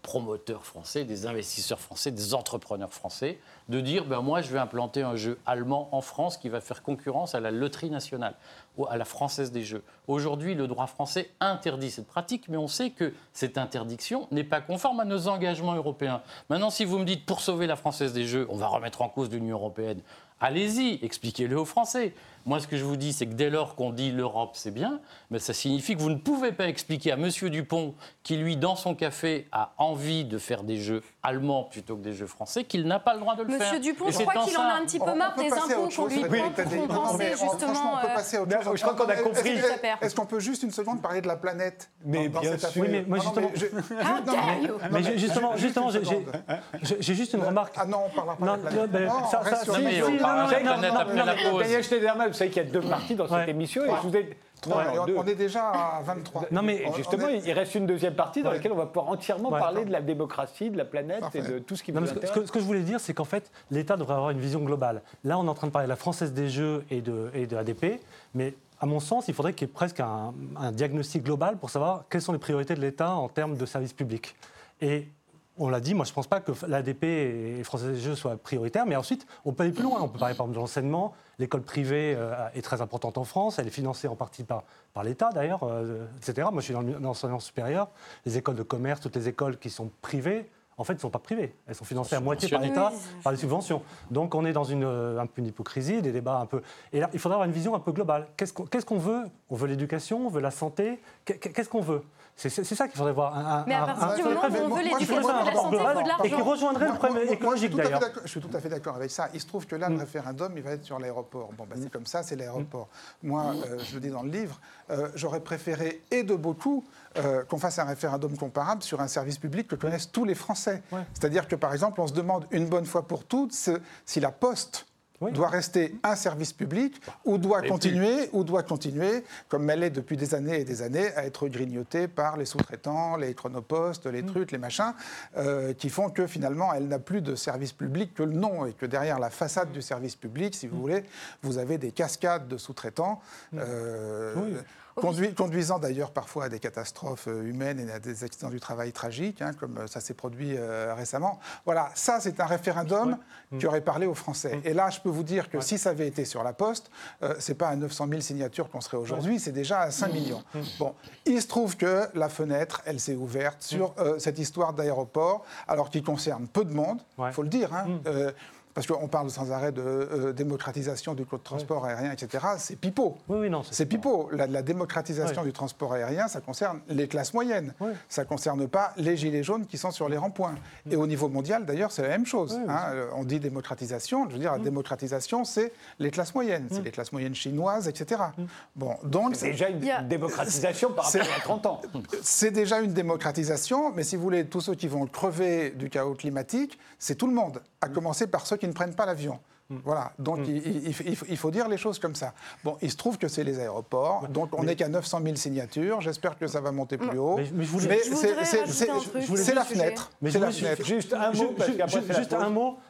promoteurs français, des investisseurs français, des entrepreneurs français de dire ben moi, je vais implanter un jeu allemand en France qui va faire concurrence à la loterie nationale, ou à la française des jeux. Aujourd'hui, le droit français interdit cette pratique, mais on sait que cette interdiction n'est pas conforme à nos engagements européens. Maintenant, si vous me dites pour sauver la française des jeux, on va remettre en cause l'Union européenne, allez-y, expliquez-le aux Français. Moi, ce que je vous dis, c'est que dès lors qu'on dit l'Europe, c'est bien, mais ça signifie que vous ne pouvez pas expliquer à Monsieur Dupont, qui lui, dans son café, a envie de faire des jeux allemands plutôt que des jeux français, qu'il n'a pas le droit de le faire. Monsieur Dupont, Et je c'est crois qu'il en a un petit peu marre des impôts qu'on lui Oui, prend pour compenser justement. on peut euh, passer à autre Non, chose. je crois qu'on a compris. Est-ce, qu'on peut juste une seconde parler de la planète Mais bien sûr. Oui, mais moi, Non, non, justement- j'ai- justement, juste une j'ai- juste remarque. Ah non, on parlera pas Non, de la planète. ben. Daniel Schneiderman, savez qu'il y a deux parties dans Ouais. cette émission et je vous ai... Non, Non, mais on, est déjà à 23. Non, mais On- Justement, est- il reste une deuxième partie dans Ouais. laquelle on va pouvoir entièrement Ouais. parler de la démocratie, de la planète Parfait. et de tout ce qui Non, vous ce, intéresse. que- ce que je voulais dire, c'est qu'en fait, l'État devrait avoir une vision globale. Là, on est en train de parler de la Française des Jeux et de, et de ADP, mais à mon sens, il faudrait qu'il y ait presque un, un diagnostic global pour savoir quelles sont les priorités de l'État en termes de services publics. Et on l'a dit, moi je ne pense pas que l'ADP et Française des Jeux soient prioritaires, mais ensuite on peut aller plus loin. On peut parler par exemple de l'enseignement. L'école privée euh, est très importante en France, elle est financée en partie par, par l'État d'ailleurs, euh, etc. Moi je suis dans le- dans l'enseignement supérieur, les écoles de commerce, toutes les écoles qui sont privées, en fait, ne sont pas privées. Elles sont financées à moitié par l'État, Oui, par des subventions. Donc on est dans une, euh, un peu une hypocrisie, des débats un peu. Et là, il faudra avoir une vision un peu globale. Qu'est-ce qu'on veut? On veut l'éducation, on veut la santé? Qu'est- Qu'est-ce qu'on veut? C'est ça qu'il faudrait voir. Un, un- Mais à partir un- du moment où on veut je suis l'éducation et la santé, il faut de et qui l'argent. rejoindrait le problème moi- écologique je suis tout à fait d'ailleurs. d'accord- Je suis tout à fait d'accord avec ça. Il se trouve que là, le référendum, il va être sur l'aéroport. Bon, ben, c'est comme ça, c'est l'aéroport. Moi, euh, je le dis dans le livre, euh, j'aurais préféré, et de beaucoup, euh, qu'on fasse un référendum comparable sur un service public que connaissent tous les Français. Ouais. C'est-à-dire que, par exemple, on se demande une bonne fois pour toutes si la Poste Oui. doit rester un service public ou doit Et continuer ou doit continuer comme elle est depuis des années et des années à être grignotée par les sous-traitants, les chronopostes, les trucs, les machins euh, qui font que finalement elle n'a plus de service public que le nom et que derrière la façade du service public, si vous voulez, vous avez des cascades de sous-traitants. euh, Oui. Conduisant d'ailleurs parfois à des catastrophes euh, humaines et à des accidents du travail tragiques, hein, comme euh, ça s'est produit euh, récemment. Voilà, ça c'est un référendum qui aurait parlé aux Français. Et là, je peux vous dire que si ça avait été sur la Poste, euh, c'est pas à 900 000 signatures qu'on serait aujourd'hui, c'est déjà à 5 millions. Bon, il se trouve que la fenêtre, elle s'est ouverte sur euh, cette histoire d'aéroport, alors qui concerne peu de monde, il Ouais. faut le dire. hein. Parce qu'on parle sans arrêt de euh, démocratisation du code de transport aérien, etc. C'est pipeau. Oui, oui, non. C'est pipeau. La, la démocratisation du transport aérien, ça concerne les classes moyennes. Ça ne concerne pas les gilets jaunes qui sont sur les ronds-points. Et au niveau mondial, d'ailleurs, c'est la même chose. Hein. On dit démocratisation. Je veux dire, la démocratisation, c'est les classes moyennes. C'est les classes moyennes chinoises, etc. Bon, donc, C'est déjà une démocratisation par rapport à 30 ans. c'est déjà une démocratisation, mais si vous voulez, tous ceux qui vont crever du chaos climatique, c'est tout le monde, à commencer par ceux qui ne prennent pas l'avion. Voilà, donc il, il- il faut- il il dire les choses comme ça. Bon, il se trouve que c'est les aéroports, donc on n'est qu'à 900 000 signatures, j'espère que ça va monter plus haut. Mais- mais je voulais- c'est- la fenêtre. Mais je la fenêtre. Juste un mot, juste un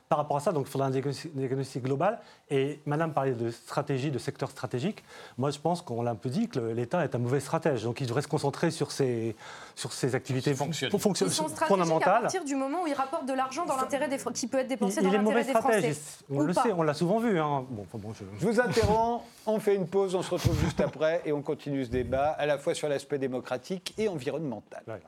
par rapport à ça, donc il faudra un diagnostic, global. Et Madame parlait de stratégie, de secteur stratégique. Moi, je pense qu'on l'a un peu dit que l'État est un mauvais stratège. Donc il devrait se concentrer sur ses, sur ses activités Sur ses fon- fonctionnements. fonction- Ils sont stratégiques à fondamentales. partir du moment où ils rapportent de l'argent dans l'intérêt des Fr- qui peut être Il, dépensé il dans est mauvais l'intérêt des Français. stratège. On Ou le pas. sait, on l'a souvent vu. hein. Bon, enfin, bon, je- Je vous interromps, on fait une pause, on se retrouve juste après et on continue ce débat à la fois sur l'aspect démocratique et environnemental. Voilà.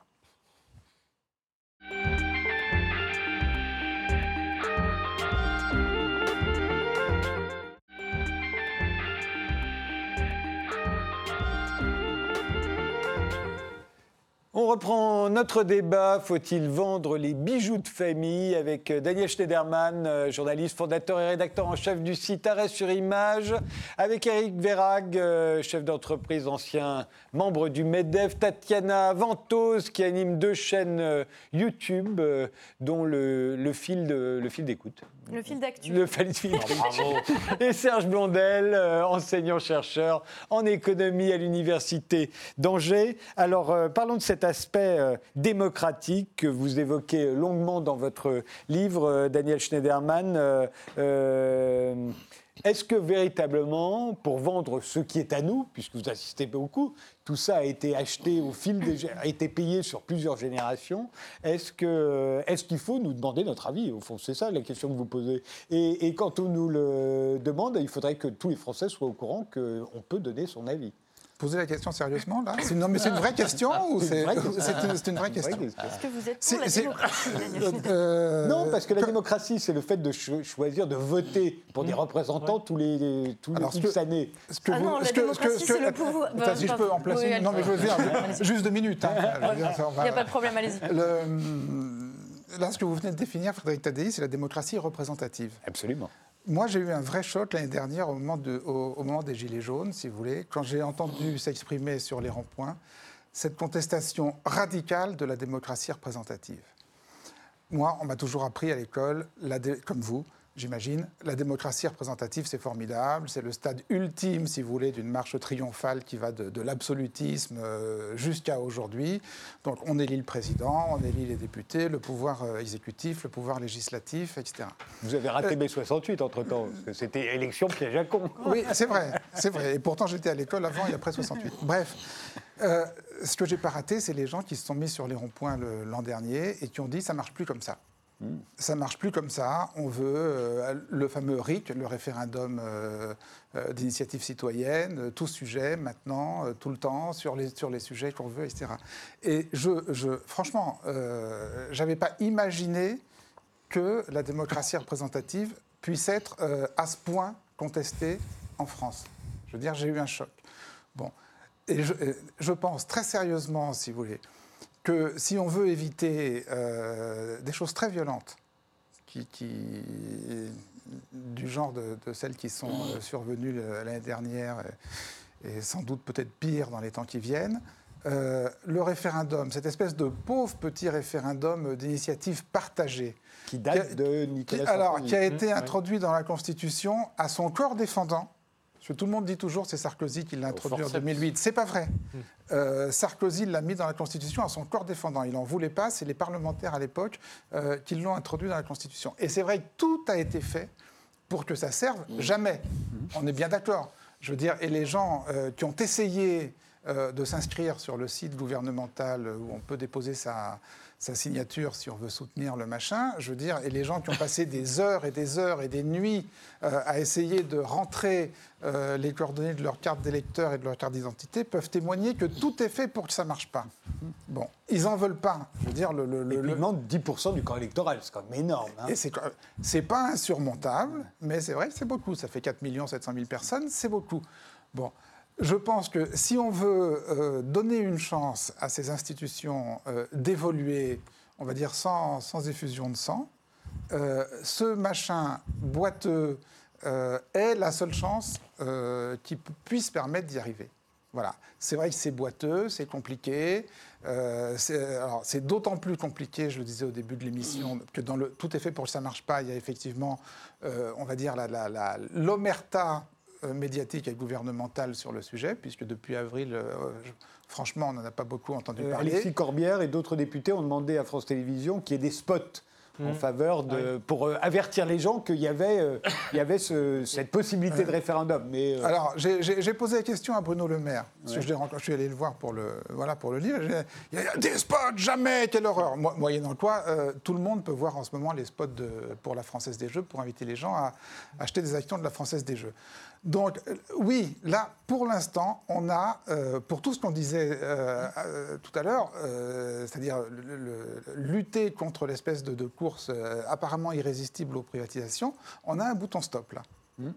On reprend notre débat. Faut-il vendre les bijoux de famille avec euh, Daniel Schneiderman, euh, journaliste, fondateur et rédacteur en chef du site Arrêt sur Image, avec Eric Verrag, euh, chef d'entreprise, ancien membre du MEDEF, Tatiana Ventose, qui anime deux chaînes YouTube, dont le, le fil de- le fil d'écoute. Le fil d'actu. Le fil d'écoute. Bravo. Et Serge Blondel, enseignant-chercheur en économie à l'Université d'Angers. Alors, parlons de cet aspect euh, démocratique que vous évoquez longuement dans votre livre, euh, Daniel Schneiderman. Euh, Est-ce que véritablement, pour vendre ce qui est à nous, puisque vous assistez beaucoup, tout ça a été acheté au fil des, a été payé sur plusieurs générations. Est-ce que, est-ce qu'il faut nous demander notre avis? Au fond, c'est ça la question que vous posez. Et, et quand on nous le demande, il faudrait que tous les Français soient au courant qu'on peut donner son avis. Posez la question sérieusement, là C'est une, non, mais c'est une vraie question ou C'est c'est une vraie question. c'est une, c'est une vraie question Est-ce que vous êtes C'est- pour la démocratie, Euh, Non, parce que la démocratie, c'est le fait de cho- choisir, de voter pour des représentants tous les, les- tous les Alors, ce X que- années. Ce que Ah non, la démocratie, ce que- c'est le pouvoir. Bah, si je peux en placer oui. Non, mais je veux dire, juste deux minutes. hein. Dire, ça, Il n'y a pas de problème, allez-y. Le- là, ce que vous venez de définir, Frédéric Tadei, c'est la démocratie représentative. Absolument. Moi, j'ai eu un vrai choc l'année dernière au moment, au- moment des Gilets jaunes, si vous voulez, quand j'ai entendu s'exprimer sur les ronds-points cette contestation radicale de la démocratie représentative. Moi, on m'a toujours appris à l'école, comme vous, j'imagine, la démocratie représentative, c'est formidable, c'est le stade ultime, si vous voulez, d'une marche triomphale qui va de, de l'absolutisme euh, jusqu'à aujourd'hui. Donc, on élit le président, on élit les députés, le pouvoir euh, exécutif, le pouvoir législatif, etc. Vous avez raté mai 68 entre-temps, parce que c'était élection piège à con. Oui, c'est vrai, c'est vrai. Et pourtant, j'étais à l'école avant et après 68. Bref, euh, ce que j'ai pas raté, c'est les gens qui se sont mis sur les ronds-points l'an dernier et qui ont dit ça marche plus comme ça. Ça marche plus comme ça. On veut euh, le fameux RIC, le référendum euh, euh, d'initiative citoyenne, tout sujet maintenant, tout le temps, sur les, sur les sujets qu'on veut, etc. Et je, je, franchement, j'avais pas imaginé que la démocratie représentative puisse être à ce point contestée en France. Je veux dire, j'ai eu un choc. Bon. Et je, je pense très sérieusement, si vous voulez, que si on veut éviter euh, des choses très violentes, qui, qui- du genre de, de celles qui sont euh, survenues euh, l'année dernière, et, et sans doute peut-être pire dans les temps qui viennent, euh, le référendum, cette espèce de pauvre petit référendum d'initiative partagée, Qui date Qui a- de qui, Nicolas alors, Sarkozy. qui a été introduit dans la Constitution à son corps défendant. Parce que tout le monde dit toujours c'est Sarkozy qui l'a introduit en forceps. 2008. C'est pas vrai. Euh, Sarkozy l'a mis dans la Constitution à son corps défendant. Il n'en voulait pas. C'est les parlementaires à l'époque euh, qui l'ont introduit dans la Constitution. Et c'est vrai que tout a été fait pour que ça serve jamais. On est bien d'accord. Je veux dire, et les gens euh, qui ont essayé de s'inscrire sur le site gouvernemental où on peut déposer sa, sa signature si on veut soutenir le machin. Je veux dire, et les gens qui ont passé des heures et des heures et des nuits euh, à essayer de rentrer euh, les coordonnées de leur carte d'électeur et de leur carte d'identité peuvent témoigner que tout est fait pour que ça ne marche pas. Bon, ils n'en veulent pas. Je veux dire, le, le, le, le- ils demandent 10% du corps électoral, c'est quand même énorme. hein. et c'est c'est pas insurmontable, mais c'est vrai que c'est beaucoup. Ça fait 4 700 000 personnes, c'est beaucoup. Bon, je pense que si on veut euh, donner une chance à ces institutions euh, d'évoluer, on va dire sans, sans effusion de sang, euh, ce machin boiteux est la seule chance qui pu- puisse permettre d'y arriver. Voilà. C'est vrai que c'est boiteux, c'est compliqué. C'est d'autant plus compliqué, je le disais au début de l'émission, que dans le tout est fait pour que ça ne marche pas. Il y a effectivement, on va dire, l'omerta médiatique et gouvernementale sur le sujet, puisque depuis avril, euh, je- franchement, on n'en a pas beaucoup entendu Euh, parler. Alexis Corbière et d'autres députés ont demandé à France Télévisions qu'il y ait des spots en faveur de, pour euh, avertir les gens qu'il y avait, euh, il y avait ce- cette possibilité de référendum. Mais euh, Alors, j'ai- posé la question à Bruno Le Maire, parce que je, suis allé le voir pour le, voilà, pour le livre. Il y a des spots, jamais, quelle horreur Mo- Moyennant quoi, euh, tout le monde peut voir en ce moment les spots de- pour la Française des Jeux, pour inviter les gens à acheter des actions de la Française des Jeux. Donc, euh, oui, là, pour l'instant, on a, euh, pour tout ce qu'on disait euh, euh, tout à l'heure, euh, c'est-à-dire le- le- lutter contre l'espèce de, de course euh, apparemment irrésistible aux privatisations, on a un bouton stop là.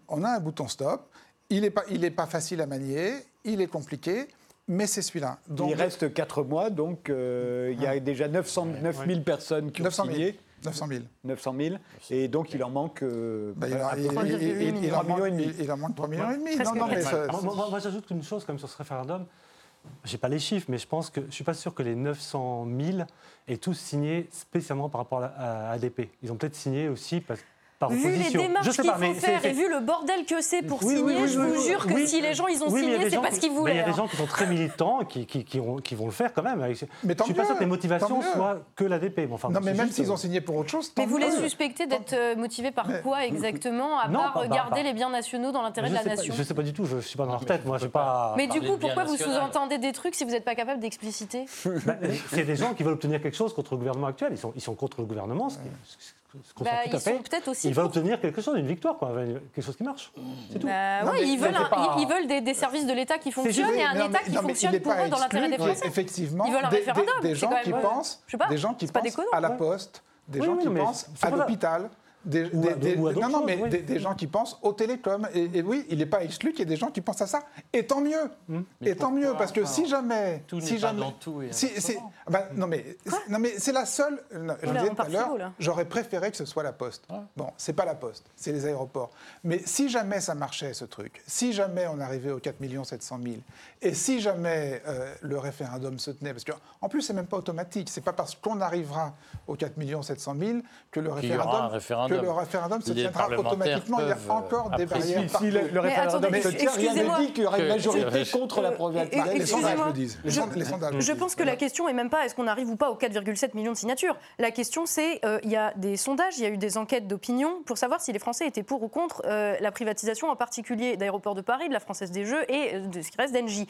On a un bouton stop. Il n'est pas, il est pas facile à manier, il est compliqué, mais c'est celui-là. Il reste 4 mois, donc euh, il y a déjà 909 000 personnes qui 900 ont 000. signé. 900 000. 900 000. Et donc il en manque. euh, Bah, il, il- près il- il- il- il 3 en millions et il- en manque 3 millions et demi. Non, non, mais ça- Moi, moi- moi, j'ajoute une chose même sur ce référendum. J'ai pas les chiffres, mais je pense que je suis pas sûr que les 900 000 aient tous signé spécialement par rapport à, à ADP. Ils ont peut-être signé aussi parce- par Vu les démarches je qu'il faut mais faire et vu le bordel que c'est pour Oui, signer, oui, je oui, vous oui, jure que oui. si les gens ils ont signé, c'est parce qui- qu'ils mais voulaient. Il y a des hein. gens qui sont très militants et qui, qui, qui, ont- qui vont le faire quand même. Mais je tant suis pas sûr que les motivations soient que l'ADP. mais Enfin, non, mais même s'ils ont signé pour autre chose, Mais vous les suspectez d'être euh, motivés par quoi exactement, à part pas- les biens nationaux dans l'intérêt de je la nation Je sais pas du tout, je, je suis pas dans leur tête. Moi, je sais pas. Mais du coup, pourquoi vous sous-entendez des trucs si vous n'êtes pas capable d'expliciter? Bah, c'est des gens qui veulent obtenir quelque chose contre le gouvernement actuel. Ils sont, ils sont contre le gouvernement, ce Bah, sent tout à Ils fait. sont peut-être aussi. Ils veulent pour. obtenir quelque chose, une victoire, quoi, quelque chose qui marche. C'est tout. Bah Non, ouais, mais- ils veulent, c'est un- pas- ils, ils veulent des, des services de l'État qui fonctionnent et un non, État mais- qui non, il fonctionne pour eux dans l'intérêt des Français. Effectivement, Ils veulent un des, référendum, des- des c'est gens qui pensent, pas, des gens qui pensent déconnant. à la Ouais. poste, des Oui, gens oui, qui pensent à l'hôpital. Des, Ou à- des- des- ou à non, non, mais oui. des, des gens qui pensent aux télécoms. Et, et oui, il n'est pas exclu qu'il y ait des gens qui pensent à ça. Et tant mieux. et tant mieux, parce que si jamais. Tout si n'est pas jamais, dans tout et si- si- bah, non, mais, c'est- non, mais c'est la seule. non, je disais tout à l'heure, j'aurais préféré que ce soit la Poste. Bon, c'est pas la Poste, c'est les aéroports. Mais si jamais ça marchait, ce truc, si jamais on arrivait aux 4 700 000, et si jamais euh, le référendum se tenait, parce qu'en plus, c'est même pas automatique, c'est pas parce qu'on arrivera aux 4 700 000 que le Qu'il y aura un référendum, référendum. Que le référendum se tiendra automatiquement. Il y a peuvent, encore des euh, barrières Si, si le, le référendum se tient, rien excusez-moi. ne dit qu'il y aura une majorité que- contre la Euh, privatisation. Les sondages excusez-moi. le disent. Les, Je- sond- les sondages le Je disent. pense que la question est même pas est-ce qu'on arrive ou pas aux 4,7 millions de signatures? La question c'est euh, il y a des sondages, il y a eu des enquêtes d'opinion pour savoir si les Français étaient pour ou contre euh, la privatisation, en particulier d'Aéroports de Paris, de la Française des Jeux et euh, de ce qui reste d'Engie.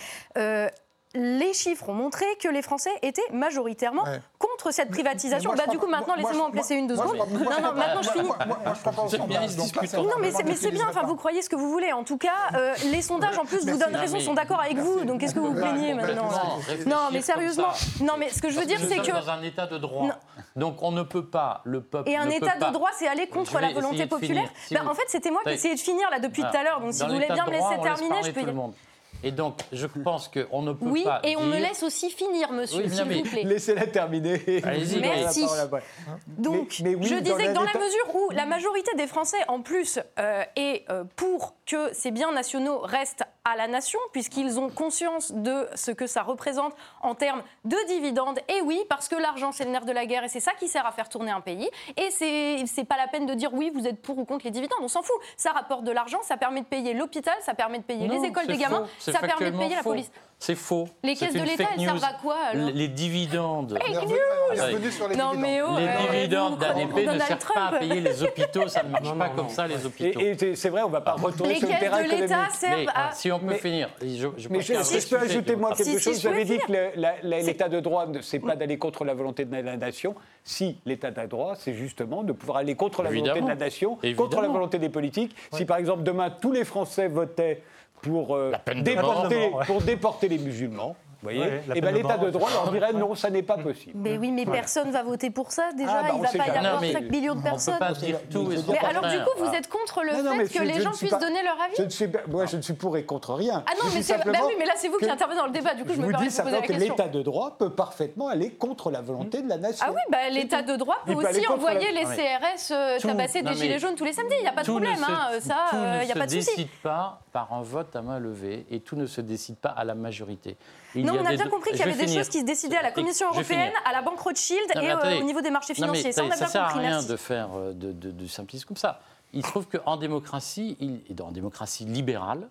Euh, les chiffres ont montré que les Français étaient majoritairement Ouais. contre cette privatisation. Moi, bah, du coup, maintenant, moi, laissez-moi en placer une deux secondes. Non, non, maintenant, je finis. moi, moi, moi, je crois pas au C'est bien sondage, se donc là, discuter. c'est Non, mais c'est, bien, enfin, vous croyez ce que vous voulez. En tout cas, euh, les sondages, en plus, vous donnent raison, sont d'accord avec vous. Donc, qu'est-ce que vous plaignez maintenant Non, réfléchir Non, mais sérieusement. Non, mais ce que je veux dire, Nous c'est sommes que. dans un état de droit. Donc on ne peut pas, le peuple. Et un état de droit, c'est aller contre la volonté populaire. Bah, En fait, c'était moi qui essayais de finir là depuis tout à l'heure. Donc, si vous voulez bien me laisser terminer, je peux Et donc, je pense qu'on ne peut Oui, pas. et on me laisse aussi finir, monsieur, Oui, s'il vous plaît. Laissez-la terminer. Allez-y, Merci. après. Donc, Mais- mais oui, je disais que dans la mesure où la majorité des Français, en plus, euh, est euh, pour que ces biens nationaux restent à la nation, puisqu'ils ont conscience de ce que ça représente en termes de dividendes. Et oui, parce que l'argent, c'est le nerf de la guerre, et c'est ça qui sert à faire tourner un pays. Et c'est pas la peine de dire oui, vous êtes pour ou contre les dividendes, on s'en fout. Ça rapporte de l'argent, ça permet de payer l'hôpital, ça permet de payer Non, les écoles des gamins, faux. Ça permet de payer la police. C'est faux. Les caisses de l'État, fake elles servent news. à quoi, alors Les dividendes. Est revenu sur les Non, dividendes. mais oh, Les euh, dividendes d'ADP ne servent pas à Trump. payer les hôpitaux. Ça ne marche Non, pas non, comme non. ça, les hôpitaux. Et, et c'est- vrai, on ne va pas retourner Les sur le terrain de l'État servent Mais à... si on peut Mais- finir, je, je Mais je, si je peux ajouter moi quelque Si, si, chose, peux avez dit dire. que l'état de droit, ne- c'est pas d'aller contre la volonté de la nation. Si l'état de droit, c'est justement de pouvoir aller contre la volonté de la nation, contre la volonté des politiques. Si par exemple demain tous les Français votaient pour, euh, déporter, mort. Pour déporter les musulmans, voyez, Ouais, et ben peine de l'état de droit leur dirait non, ça n'est pas possible. Mais oui, mais personne va voter pour ça déjà. Ah, bah, il on va pas y avoir Non, mais 5 millions de On ne peut personnes. pas dire tout et son Mais alors du coup, vous êtes contre le Non, fait que les gens ne puissent donner leur avis Je ne suis pas- moi, je ne suis pour et contre rien. Ah non, mais bah oui, mais là c'est vous qui intervenez dans le débat. Du coup, je, me permets de vous poser la que question. l'état de droit peut parfaitement aller contre la volonté de la nation. Ah oui, bah, l'état de droit peut aussi envoyer les. CRS euh, Tout- tabasser des gilets jaunes tous les samedis. Il n'y a pas de Tout ne problème, se- hein, ça, tout il ne n'y a se pas de souci. décide pas par un vote à main levée et tout ne se décide pas à la majorité. Il Non, on a bien compris qu'il y avait des choses qui se décidaient à la Commission européenne, à la Banque Rothschild et euh, au niveau des marchés financiers. ça, on a ça bien sert à compris. rien merci. de faire euh, du simplisme comme ça. Il se trouve qu'en démocratie, et dans démocratie libérale,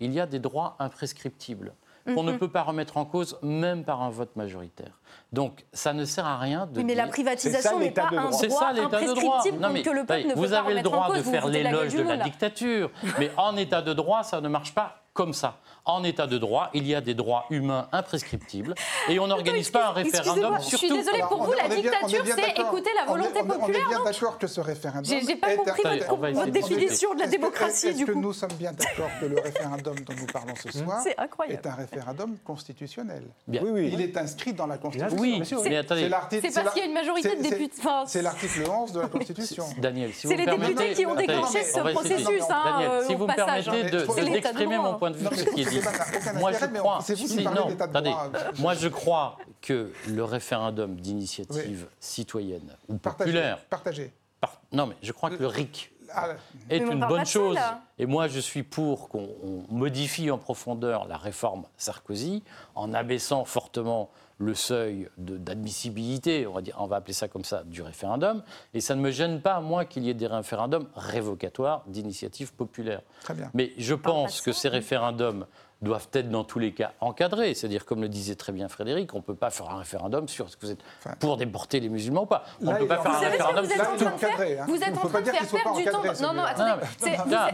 il y a des droits imprescriptibles qu'on Mhm. ne peut pas remettre en cause même par un vote majoritaire. Donc ça ne sert à rien de Oui, mais la privatisation C'est ça, n'est l'état pas de un droit. c'est droit ça l'état de droit. imprescriptible Non, mais, que le peuple ne peut vous pas avez le remettre en droit cause. de Vous faire l'éloge du de la là. dictature, mais en état de droit, ça ne marche pas comme ça. En état de droit, il y a des droits humains imprescriptibles et on n'organise pas un référendum Excusez-moi, sur je suis tout. désolée, Alors, pour on vous, est- la est est dictature, c'est écouter la On est- volonté on est- populaire. On est bien d'accord que ce référendum. J'ai j'ai pas est compris votre, votre définition de la Est-ce que- démocratie, Est-ce du que coup. nous sommes bien d'accord que le référendum dont nous parlons ce soir C'est incroyable. est un référendum constitutionnel? Bien. Oui, oui. Il est inscrit dans la Constitution. Oui, C'est attendez, l'article- C'est parce qu'il y a une majorité c'est- de c'est- députés. Enfin, C'est l'article 11 de la Constitution. Daniel, si C'est vous les me permettez, députés qui ont déclenché ce processus, hein, Daniel, euh, si vous me permettez C'est d'exprimer mon point de vue sur ce qui est dit. Moi, je crois. c'est non, attendez. droit. Moi, je crois que le référendum d'initiative citoyenne ou Partagé. populaire. Partagé. par- Non, mais je crois que le RIC Ah, est Mais une bonne ça, chose. là. Et moi, je suis pour qu'on on modifie en profondeur la réforme Sarkozy en abaissant fortement le seuil de- d'admissibilité, on va dire, on va appeler ça comme ça, du référendum. Et ça ne me gêne pas, moi, qu'il y ait des référendums révocatoires d'initiative populaire. Très bien. Mais je pense que ces référendums doivent être dans tous les cas encadrés. C'est-à-dire, comme le disait très bien Frédéric, on ne peut pas faire un référendum sur est-ce que vous êtes Enfin, pour déporter les musulmans ou pas. On ne peut pas faire un Vous savez ce que référendum vous êtes Là, en il est train de encadré, faire hein. Vous êtes en train de faire perdre du temps. Non, non, attendez.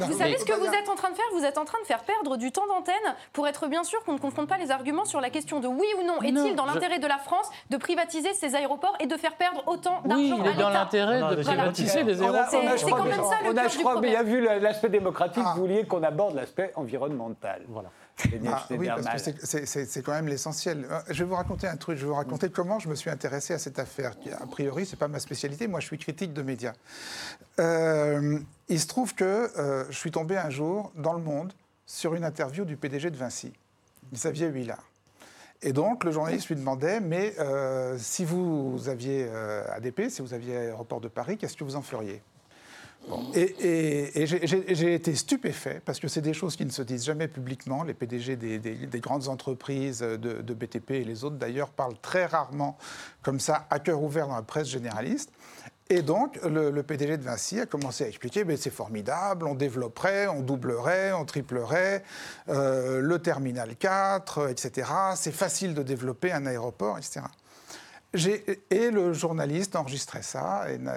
Vous vous savez ce que vous êtes en train de faire? Vous êtes en train de faire perdre du temps d'antenne pour être bien sûr qu'on ne confronte pas les arguments sur la question de oui ou non. Est-il dans l'intérêt de la France de privatiser ses aéroports et de faire perdre autant d'argent Oui, il est dans l'intérêt de privatiser les aéroports. je C'est quand même ça, le on a- je crois, problème. vu l'aspect démocratique, vous vouliez qu'on aborde l'aspect environnemental. Voilà. Ah, oui, parce que c'est- quand même l'essentiel. Euh, Je vais vous raconter un truc. Je vais vous raconter comment je me suis intéressé à cette affaire. A priori, c'est pas ma spécialité. Moi, je suis critique de médias. Euh, il se trouve que euh, je suis tombé un jour dans le Monde sur une interview du PDG de Vinci, Xavier Huillard. Et donc, le journaliste lui demandait, mais euh, si vous aviez ADP, si vous aviez Aéroport de Paris, qu'est-ce que vous en feriez? Et, j'ai- été stupéfait, parce que c'est des choses qui ne se disent jamais publiquement. Les PDG des, des- des grandes entreprises de, BTP et les autres, d'ailleurs, parlent très rarement comme ça, à cœur ouvert dans la presse généraliste. Et donc, le, PDG de Vinci a commencé à expliquer mais c'est formidable, on développerait, on doublerait, on triplerait euh, le terminal 4, euh, etc. C'est facile de développer un aéroport, etc. Et le journaliste enregistrait ça et ne,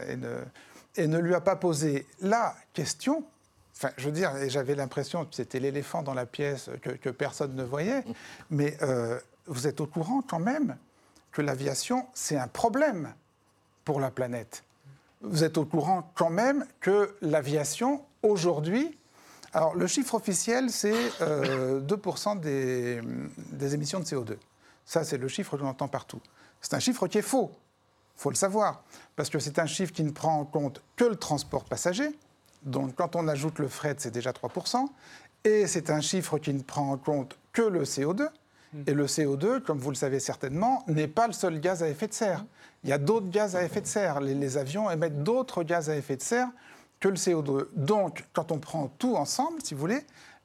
et ne lui a pas posé la question. Enfin, je veux dire, j'avais l'impression que c'était l'éléphant dans la pièce que, personne ne voyait. Mais euh, vous êtes au courant quand même que l'aviation, c'est un problème pour la planète. Vous êtes au courant quand même que l'aviation, aujourd'hui, alors le chiffre officiel, c'est euh, 2% des, des émissions de CO2. Ça, c'est le chiffre que l'on entend partout. C'est un chiffre qui est faux. Il faut le savoir. Parce que c'est un chiffre qui ne prend en compte que le transport passager. Donc, quand on ajoute le fret, c'est déjà 3%. Et c'est un chiffre qui ne prend en compte que le CO2. Et le CO2, comme vous le savez certainement, n'est pas le seul gaz à effet de serre. Il y a d'autres gaz à effet de serre. Les, les avions émettent d'autres gaz à effet de serre que le CO2. Donc, quand on prend tout ensemble, si vous voulez,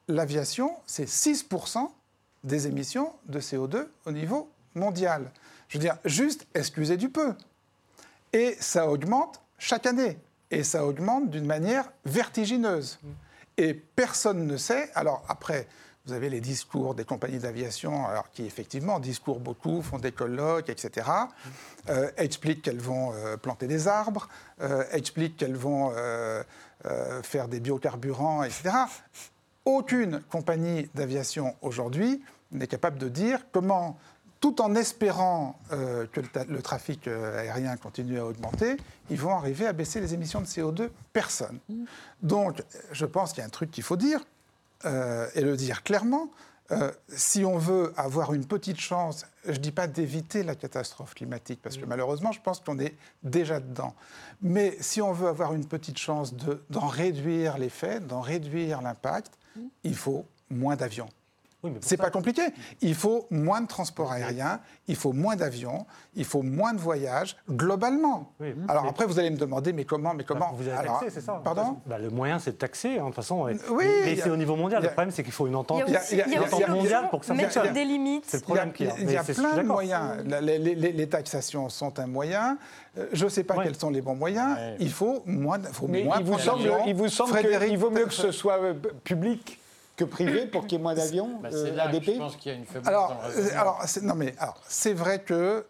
l'aviation, c'est 6% des émissions de CO2 au niveau mondial. Je veux dire, juste excusez du peu. Et ça augmente chaque année. Et ça augmente d'une manière vertigineuse. Et personne ne sait. Alors après, vous avez les discours des compagnies d'aviation, alors qui effectivement discourent beaucoup, font des colloques, etc., euh, expliquent qu'elles vont euh, planter des arbres, euh, expliquent qu'elles vont faire des biocarburants, etc. Aucune compagnie d'aviation aujourd'hui n'est capable de dire comment, tout en espérant euh, que le, trafic euh, aérien continue à augmenter, ils vont arriver à baisser les émissions de CO2. Personne. Donc, je pense qu'il y a un truc qu'il faut dire, euh, et le dire clairement. Euh, si on veut avoir une petite chance, je ne dis pas d'éviter la catastrophe climatique, parce que malheureusement, je pense qu'on est déjà dedans. Mais si on veut avoir une petite chance de- d'en réduire l'effet, d'en réduire l'impact, il faut moins d'avions. Oui, C'est pas compliqué. Il faut moins de transport aérien, il faut moins d'avions, il faut moins de voyages, globalement. Oui, Alors mais- après, vous allez me demander, mais comment, mais comment Bah, Vous avez Alors, taxé, c'est ça Pardon Bah, Le moyen, c'est de taxer, hein, de toute façon. Oui, mais a- c'est au niveau mondial. a- Le problème, c'est qu'il faut une entente. Il y a aussi, il y a- aussi l'option pour que ça mettre fonctionne. des limites. C'est le Il y a, problème qu'il y a. il y a plein de moyens. Les, les- les- les taxations sont un moyen. Euh, Je ne sais pas Ouais. quels sont les bons moyens. Ouais. Il faut moins, de- faut Mais moins il vous semble, il vous semble Frédéric- qu'il vaut mieux que ce soit euh, public que privé pour qu'il y ait moins d'avions Bah, euh, que ADP je pense qu'il y a une faiblesse Alors, dans le euh, alors, non mais alors, c'est vrai que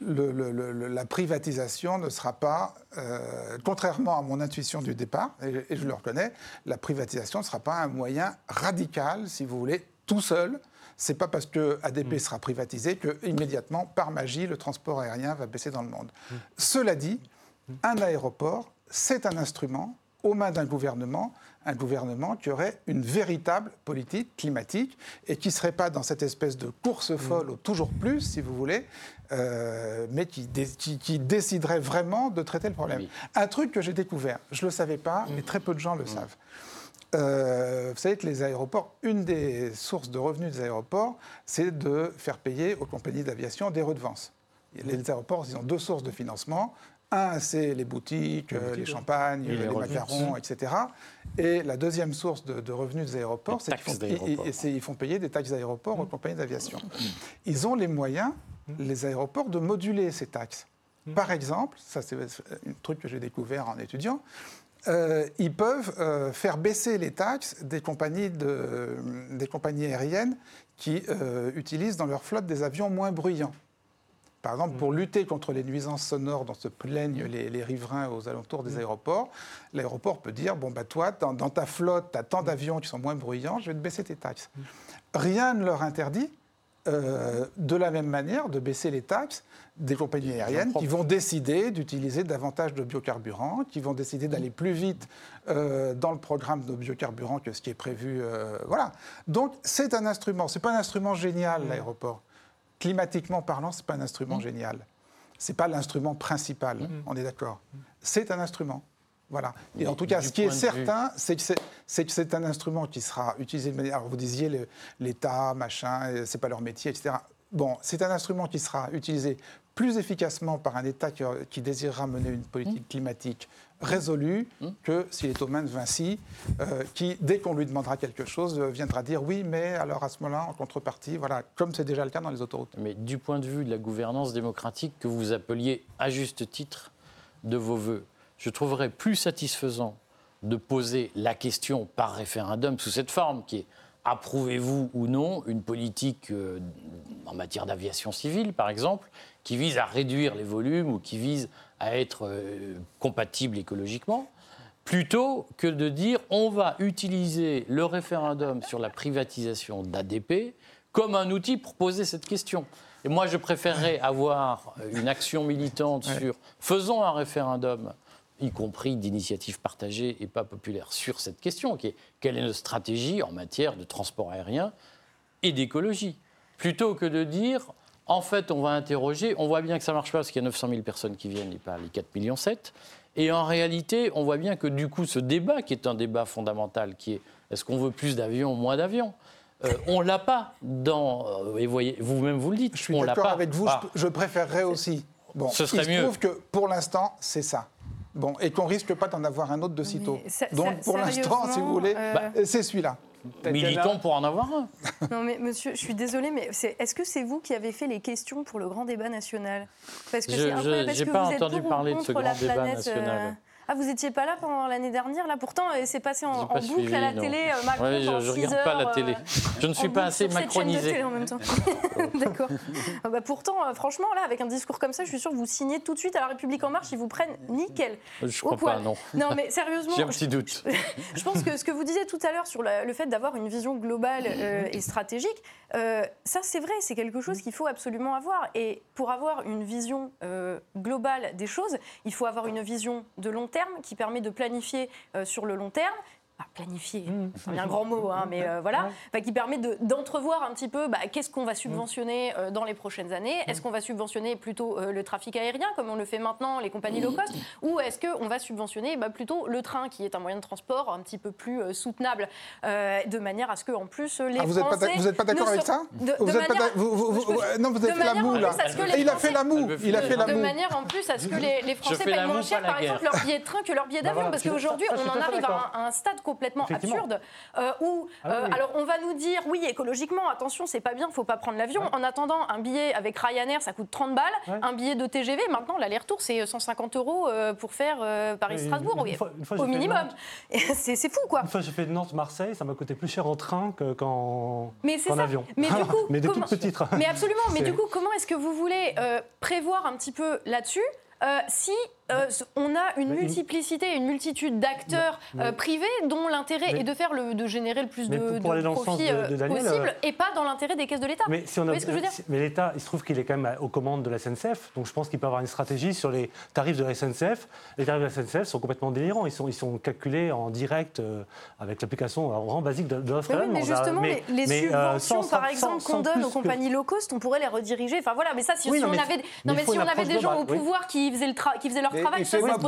le- le- le- le- la privatisation ne sera pas, euh, contrairement à mon intuition du départ, et, et je le reconnais, la privatisation ne sera pas un moyen radical, si vous voulez, tout seul. C'est pas parce que ADP sera privatisé que immédiatement, par magie, le transport aérien va baisser dans le monde. Cela dit, un aéroport, c'est un instrument aux mains d'un gouvernement, un gouvernement qui aurait une véritable politique climatique et qui ne serait pas dans cette espèce de course folle au toujours plus, si vous voulez, euh, mais qui, dé- qui- qui déciderait vraiment de traiter le problème. Oui. Un truc que j'ai découvert, je ne le savais pas, mais très peu de gens le savent. Euh, vous savez que les aéroports, une des sources de revenus des aéroports, c'est de faire payer aux compagnies d'aviation des redevances. Les aéroports, ils ont deux sources de financement. Un, c'est les boutiques, euh, les champagnes, Et les macarons, etc. Et la deuxième source de, de revenus des aéroports, c'est qu'ils font, payer des taxes d'aéroport aux compagnies d'aviation. Ils ont les moyens, les aéroports, de moduler ces taxes. Par exemple, ça c'est un truc que j'ai découvert en étudiant, euh, ils peuvent euh, faire baisser les taxes des compagnies, de- des compagnies aériennes qui euh, utilisent dans leur flotte des avions moins bruyants. Par exemple, pour lutter contre les nuisances sonores dont se plaignent les, les riverains aux alentours des aéroports, l'aéroport peut dire, bon, bah, toi, dans, dans ta flotte, tu as tant d'avions qui sont moins bruyants, je vais te baisser tes taxes. Rien ne leur interdit, euh, de la même manière, de baisser les taxes des compagnies aériennes qui vont décider d'utiliser davantage de biocarburants, qui vont décider d'aller plus vite euh, dans le programme de biocarburants que ce qui est prévu. euh, voilà. Donc, c'est un instrument. Ce n'est pas un instrument génial, l'aéroport. Climatiquement parlant, ce n'est pas un instrument génial. Ce n'est pas l'instrument principal, on est d'accord. C'est un instrument. Voilà. Et en tout cas, ce qui est certain, c'est que c'est- un instrument qui sera utilisé de manière. Alors, vous disiez l'État, machin, c'est pas leur métier, etc. Bon, c'est un instrument qui sera utilisé plus efficacement par un État qui, qui désirera mener une politique Mmh. climatique résolue que s'il est aux mains de Vinci, euh, qui, dès qu'on lui demandera quelque chose, euh, viendra dire oui, mais alors à ce moment-là, en contrepartie, voilà, comme c'est déjà le cas dans les autoroutes. Mais du point de vue de la gouvernance démocratique que vous appeliez à juste titre de vos voeux, je trouverais plus satisfaisant de poser la question par référendum sous cette forme qui est approuvez-vous ou non une politique euh, en matière d'aviation civile, par exemple, qui vise à réduire les volumes ou qui vise à être euh, compatible écologiquement plutôt que de dire on va utiliser le référendum sur la privatisation d'ADP comme un outil pour poser cette question. Et moi, je préférerais avoir une action militante sur faisons un référendum, y compris d'initiative partagée et pas populaire, sur cette question, qui est quelle est notre stratégie en matière de transport aérien et d'écologie, plutôt que de dire en fait, on va interroger, on voit bien que ça marche pas parce qu'il y a 900 000 personnes qui viennent et pas les 4 millions 7. Et en réalité, on voit bien que du coup, ce débat, qui est un débat fondamental, qui est est-ce qu'on veut plus d'avions ou moins d'avions euh, on l'a pas dans. euh, et voyez, vous-même vous le dites. Je suis d'accord avec vous, Ah, je, je préférerais aussi. Bon, Ce serait il se mieux. trouve que pour l'instant, c'est ça. Bon, et qu'on risque pas d'en avoir un autre de sitôt. Ça- Donc ça- pour l'instant, si vous voulez, bah, c'est celui-là. Militons pour en avoir un. Non mais monsieur, je suis désolée, mais c'est- est-ce que c'est vous qui avez fait les questions pour le grand débat national? Parce que Je- c'est je- incroyable, parce j'ai que pas vous entendu parler de ce grand débat planète, national. Ah, vous n'étiez pas là pendant l'année dernière, là pourtant, c'est passé en, boucle à la télé. Macron, ouais, je ne regarde pas la télé. Je ne suis pas assez macronisé. en même temps. D'accord. Ah, bah, pourtant, franchement, là, avec un discours comme ça, je suis sûr que vous signez tout de suite à la République En Marche, ils vous prennent nickel. Je crois pas, non. Non, mais sérieusement. J'ai un petit doute. Je, pense que ce que vous disiez tout à l'heure sur le fait d'avoir une vision globale et stratégique, ça, c'est vrai, c'est quelque chose qu'il faut absolument avoir. Et pour avoir une vision euh, globale des choses, il faut avoir une vision de long terme qui permet de planifier euh, sur le long terme planifier, mmh. c'est un grand mot, hein, mais euh, voilà, qui permet d'entrevoir un petit peu bah, qu'est-ce qu'on va subventionner euh, dans les prochaines années? Mmh. Est-ce qu'on va subventionner plôt le trafic aérien, comme on le fait maintenant, les compagnies low cost, ou est-ce qu'on va subventionner bah, plutôt le train, qui est un moyen de transport un petit peu plus soutenable, de manière à ce que, en plus, les ah, vous Français... vous n'êtes pas d'accord avec ça? de, vous êtes manière, pas, Non, vous avez fait la moue, là. Il a fait la moue, il a fait la De manière, en plus, à ce que les, Français payent moins cher, par exemple, leur billet de train que leur billet bah, d'avion, parce qu'aujourd'hui, on en arrive à un stade complètement absurde euh, où, ah euh, alors on va nous dire, oui, écologiquement, attention, c'est pas bien, faut pas prendre l'avion. En attendant, un billet avec Ryanair, ça coûte 30 balles. Un billet de TGV, maintenant, l'aller-retour, c'est 150 euros euh, pour faire Paris-Strasbourg, au minimum. c'est fou, quoi. Une fois, j'ai fait Nantes-Marseille, ça m'a coûté plus cher en train qu'en avion. Mais du coup, mais des toutes petites. Mais absolument. Mais du coup, comment est-ce que vous voulez prévoir un petit peu là-dessus si euh, on a une multiplicité, une multitude d'acteurs euh, privés dont l'intérêt est de faire le, de générer le plus de, de profit euh, possible et pas dans l'intérêt des caisses de l'État. Mais, si mais l'État, il se trouve qu'il est quand même aux commandes de la SNCF, donc je pense qu'il peut avoir une stratégie sur les tarifs de la SNCF. Les tarifs de la SNCF sont complètement délirants, ils sont, ils sont calculés en direct avec l'application vraiment basique de, l'offre. Mais, mais justement, les, subventions, par exemple, qu'on donne aux compagnies low cost, on pourrait les rediriger. Enfin voilà, mais ça, si, on avait, non, mais si on avait des gens au pouvoir qui faisaient, le qui faisaient leur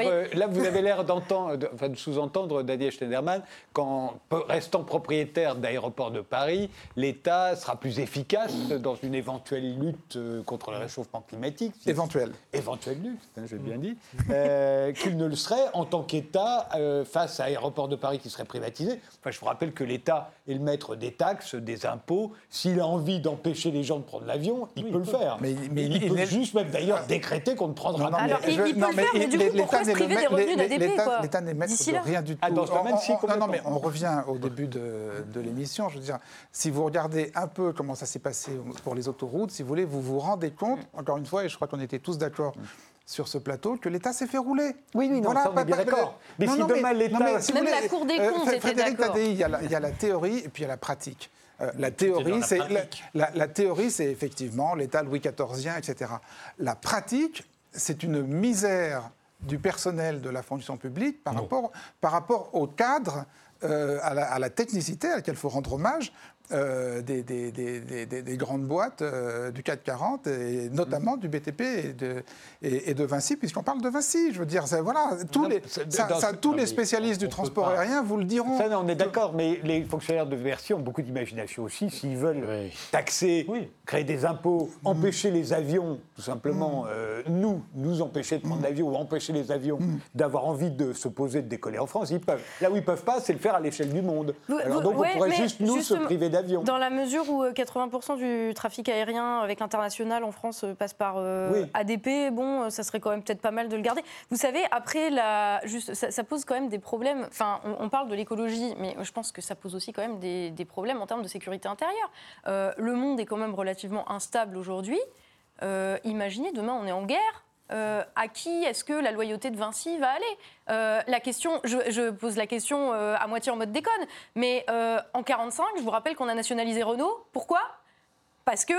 euh, là, vous avez l'air d'entendre, enfin, de sous-entendre Daniel Schneiderman qu'en restant propriétaire d'aéroports de Paris, l'État sera plus efficace dans une éventuelle lutte euh, contre le réchauffement climatique. Éventuelle. Éventuelle lutte, hein, j'ai bien dit. Euh, qu'il ne le serait en tant qu'État face à Aéroports de Paris qui serait privatisé. Enfin, je vous rappelle que l'État est le maître des taxes, des impôts. S'il a envie d'empêcher les gens de prendre l'avion, il peut le faire. Mais, il, peut juste même d'ailleurs décréter qu'on ne prendra pas il, peut le faire, mais du coup, pourquoi se priver des revenus d'ADP L'État n'est maître de rien du ah, tout. non, non, mais on revient au début de, l'émission. Je veux dire, si vous regardez un peu comment ça s'est passé pour les autoroutes, si vous voulez, vous vous rendez compte, encore une fois, et je crois qu'on était tous d'accord sur ce plateau que l'État s'est fait rouler. Oui, oui, non, ça, on est bien d'accord. Mais si demain l'État... Même la Cour des comptes euh, Frédéric Tadei, il y, a la, il y a la théorie et puis il y a la pratique. Euh, la, théorie, c'est, la, la, théorie, c'est effectivement l'État Louis XIVien, etc. La pratique, c'est une misère du personnel de la fonction publique par, rapport, par rapport au cadre, euh, à, la, à, la, technicité à laquelle il faut rendre hommage, euh, des, des, des, des, grandes boîtes euh, du CAC 40, et notamment du BTP et de, et, de Vinci, puisqu'on parle de Vinci. Je veux dire, voilà, tous les, ça, tous les spécialistes du transport aérien vous le diront. Ça, on est d'accord, mais les fonctionnaires de Vinci ont beaucoup d'imagination aussi. S'ils veulent taxer, créer des impôts, empêcher les avions, tout simplement, mm. euh, nous, nous empêcher de prendre mm. l'avion ou empêcher les avions d'avoir envie de se poser, de décoller en France, ils peuvent. Là où ils ne peuvent pas, c'est le faire à l'échelle du monde. Alors donc, on pourrait juste, nous, se priver d'avions. Dans la mesure où 80% euh, du trafic aérien avec l'international en France euh, passe par euh, ADP, bon, ça serait quand même peut-être pas mal de le garder. Vous savez, après, la, juste, ça, pose quand même des problèmes. Enfin, on, parle de l'écologie, mais je pense que ça pose aussi quand même des, problèmes en termes de sécurité intérieure. le monde est quand même relativement instable aujourd'hui. imaginez, demain, on est en guerre. Euh, à qui est-ce que la loyauté de Vinci va aller? Euh, La question, je, pose la question euh, à moitié en mode déconne, mais en 45, je vous rappelle qu'on a nationalisé Renault. Pourquoi? Parce que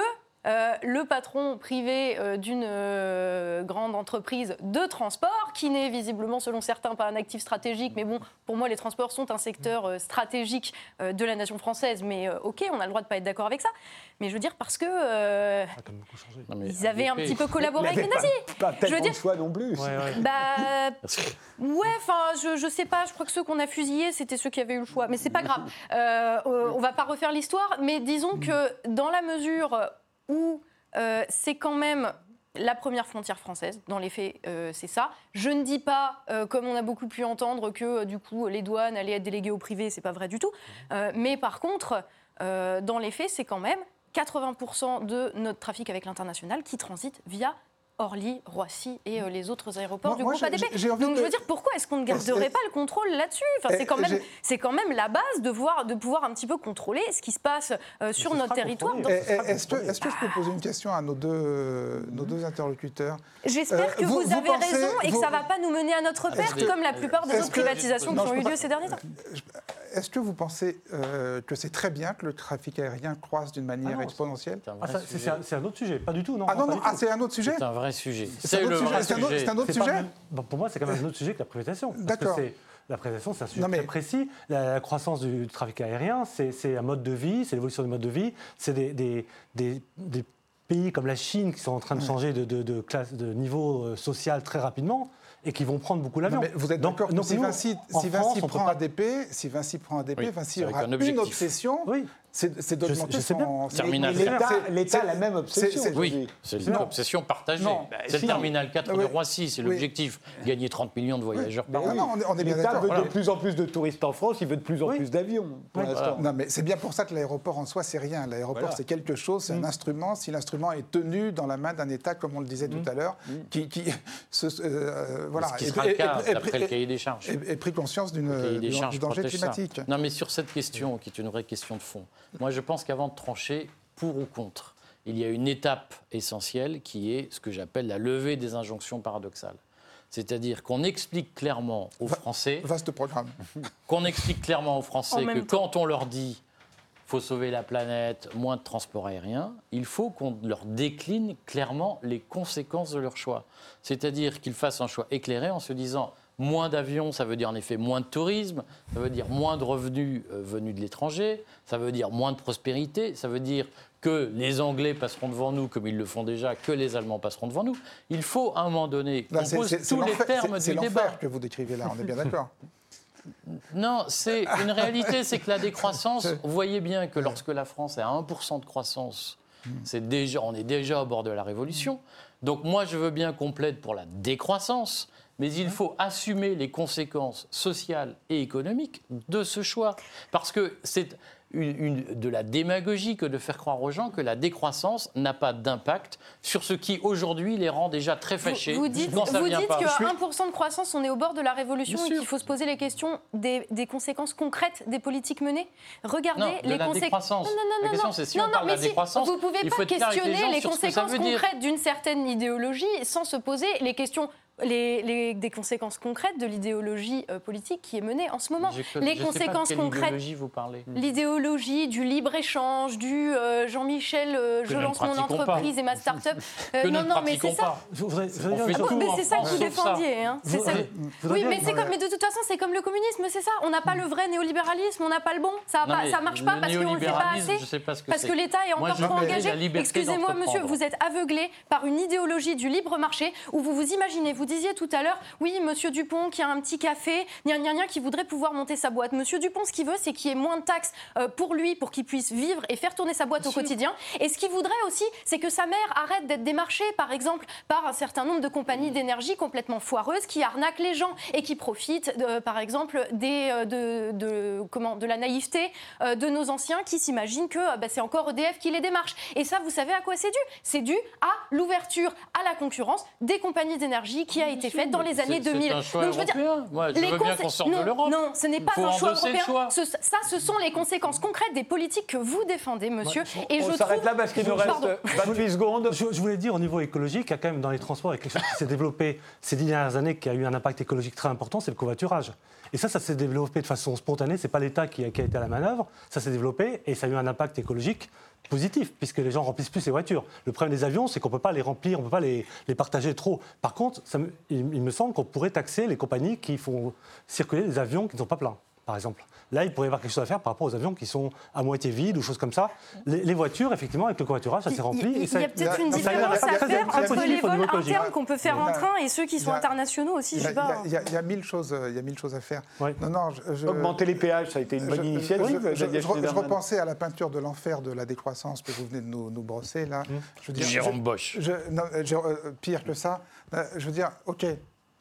euh, le patron privé euh, d'une euh, grande entreprise de transport, qui n'est visiblement, selon certains, pas un actif stratégique, mais bon, pour moi, les transports sont un secteur stratégique de la nation française, mais ok, on a le droit de pas être d'accord avec ça. Mais je veux dire, parce que ils avaient un petit peu collaboré avec les nazis. Pas, pas je veux dire, choix non plus. Ouais, ouais. Bah, ouais, enfin, je, je sais pas, je crois que ceux qu'on a fusillés, c'était ceux qui avaient eu le choix, mais c'est pas grave. on va pas refaire l'histoire, mais disons que dans la mesure où euh, c'est quand même la première frontière française. Dans les faits, euh, c'est ça. Je ne dis pas, euh, comme on a beaucoup pu entendre, que du coup les douanes allaient être déléguées au privé. C'est pas vrai du tout. mais par contre, dans les faits, c'est quand même 80% de notre trafic avec l'international qui transite via Orly, Roissy et euh, les autres aéroports Moi- du moi, groupe ADP. Donc de- je veux dire, pourquoi est-ce qu'on ne garderait pas le contrôle là-dessus? Enfin, Eh, C'est quand, même- quand même la base de, voir, de pouvoir un petit peu contrôler ce qui se passe euh, sur notre territoire. Eh, eh, Est-ce que, je peux poser une question à nos deux, nos deux interlocuteurs? J'espère Euh, que vous- vous, vous avez pensez- raison et que vous- ça ne va pas nous mener à notre perte, que- comme la plupart des autres que- privatisations Non, qui ont eu lieu pas- ces derniers temps. Est-ce que vous pensez euh, que c'est très bien que le trafic aérien croisse d'une manière Ah non, exponentielle C'est un Ah, c'est- un, autre sujet, pas du tout, non. Ah non, non, ah, c'est un autre sujet C'est un vrai sujet. C'est un autre sujet, c'est un autre- sujet. un autre pas pour moi, c'est quand même un autre sujet que la privatisation. D'accord. La privatisation, c'est un sujet Non, mais- très précis. La, la croissance du trafic aérien, c'est un mode de vie, c'est l'évolution du mode de vie. C'est des, des- des- des pays comme la Chine qui sont en train de changer de, de- de classe, de niveau euh, social très rapidement et qui vont prendre beaucoup l'avion. Vous êtes Donc- d'accord si Vinci, si prend pas- ADP, si Vinci prend ADP, Oui, Vinci aura un une obsession, Oui. C'est d'augmenter son... Terminal l'État- a la même obsession. Oui, c'est une Non. obsession partagée. Non. c'est si, le terminal 4 de Oui. Roissy, c'est Oui. l'objectif. Gagner 30 millions de voyageurs par an. L'État veut Voilà. de plus en plus de touristes en France, il veut de plus en Oui. plus d'avions pour Oui. l'instant. Non, mais c'est bien pour ça que l'aéroport en soi, c'est rien. L'aéroport, Voilà. c'est quelque chose, c'est un instrument. Si l'instrument est tenu dans la main d'un État, comme on le disait tout à l'heure, qui, qui euh, voilà, Ce qui sera le cas d'après le cahier des charges. et- pris conscience du, danger climatique. Non, mais sur cette question, qui est une vraie question de fond, moi je pense qu'avant de trancher pour ou contre, il y a une étape essentielle qui est ce que j'appelle la levée des injonctions paradoxales. C'est-à-dire qu'on explique clairement aux Français, Vaste programme. qu'on explique clairement aux Français que temps. quand on leur dit faut sauver la planète, moins de transport aérien, il faut qu'on leur décline clairement les conséquences de leur choix. C'est-à-dire qu'ils fassent un choix éclairé en se disant moins d'avions, ça veut dire en effet moins de tourisme, ça veut dire moins de revenus euh, venus de l'étranger, ça veut dire moins de prospérité, ça veut dire que les Anglais passeront devant nous comme ils le font déjà, que les Allemands passeront devant nous. Il faut à un moment donné qu'on pose tous les termes du débat. que vous décrivez là, on est bien d'accord. Non, c'est une réalité, c'est que la décroissance, vous voyez bien que lorsque la France est à 1% de croissance, c'est déjà, on est déjà au bord de la révolution. Donc moi, je veux bien qu'on plaide pour la décroissance, mais il faut assumer les conséquences sociales et économiques de ce choix. Parce que c'est une, une- de la démagogie que de faire croire aux gens que la décroissance n'a pas d'impact sur ce qui aujourd'hui les rend déjà très fâchés Vous, vous dites, quand ça vous vient dites pas. qu'à 1% de croissance, on est au bord de la révolution Bien et qu'il faut se poser les questions des, des conséquences concrètes des politiques menées. Regardez Non, de les la conséquences. décroissance. Non, non, La non, question, non. c'est si non, on non, parle de mais la si, décroissance, vous pouvez il pas les questionner les, ça conséquences concrètes d'une certaine idéologie sans se poser les questions. Les, les- des conséquences concrètes de l'idéologie euh, politique qui est menée en ce moment. Je- je les sais pas de conséquences quelle concrètes idéologie vous parlez. L'idéologie du libre-échange, du euh, Jean-Michel, euh, je ne lance mon entreprise et ma start-up. Euh, non, ne non, mais c'est ça. voudrais, Ah bon, mais c'est ça que vous défendiez. Hein. Vous- ça. Oui, mais, c'est non, comme, mais de toute façon, c'est comme le communisme, c'est ça. On n'a pas le vrai néolibéralisme, on n'a pas le bon. Ça, ça marche pas parce qu'on ne le fait pas assez. je sais pas ce que parce c'est. que l'État est encore trop engagé. Excusez-moi, monsieur, vous êtes aveuglé par une idéologie du libre marché où vous vous imaginez, vous disiez tout à l'heure, oui, monsieur Dupont qui a un petit café, gna gna gna, qui voudrait pouvoir monter sa boîte. Monsieur Dupont, ce qu'il veut, c'est qu'il y ait moins de taxes euh, pour lui, pour qu'il puisse vivre et faire tourner sa boîte au quotidien. Et ce qu'il voudrait aussi, c'est que sa mère arrête d'être démarchée, par exemple, par un certain nombre de compagnies d'énergie complètement foireuses qui arnaquent les gens et qui profitent, de, par exemple, des, euh, de, de- comment, de la naïveté euh, de nos anciens qui s'imaginent que bah, c'est encore EDF qui les démarche. Et ça, vous savez à quoi c'est dû? C'est dû à l'ouverture à la concurrence des compagnies d'énergie qui a été faite dans les années C'est- 2000. C'est un choix Donc, je veux dire, européen. Moi, je les veux bien qu'on sorte non, de l'Europe. Non, ce n'est pas un choix européen. choix. Ce- ça, ce sont les conséquences concrètes des politiques que vous défendez, monsieur. et On je s'arrête trouve... là parce qu'il nous reste Pardon. 28 secondes. Je, je voulais dire au niveau écologique, il y a quand même dans les transports quelque chose qui s'est développé ces dix dernières années qui a eu un impact écologique très important, c'est le covoiturage. Et ça, ça s'est développé de façon spontanée. C'est pas l'État qui, a- été à la manœuvre. Ça s'est développé et ça a eu un impact écologique positif puisque les gens remplissent plus ces voitures. Le problème des avions, c'est qu'on peut pas les remplir, on peut pas les, partager trop. Par contre, il, il me semble qu'on pourrait taxer les compagnies qui font circuler des avions qui ne sont pas pleins, par exemple. Là, il pourrait y avoir quelque chose à faire par rapport aux avions qui sont à moitié vides ou choses comme ça. Les, les voitures, effectivement, avec le covoiturage, ça s'est rempli. Il, y a peut-être une différence à faire entre les vols internes qu'on peut faire en train et ceux qui sont a- internationaux aussi. Il Je y, sais pas. a, mille choses, euh, il y a mille choses à faire. Ouais. Non, non, je, je- Augmenter les péages, ça a été une bonne je- initiative. je- repensais à la peinture de l'enfer de la décroissance que vous venez de nous, nous brosser là. Je veux dire, Jérôme Bosch. non, euh, euh, pire que ça, euh, je veux dire, ok.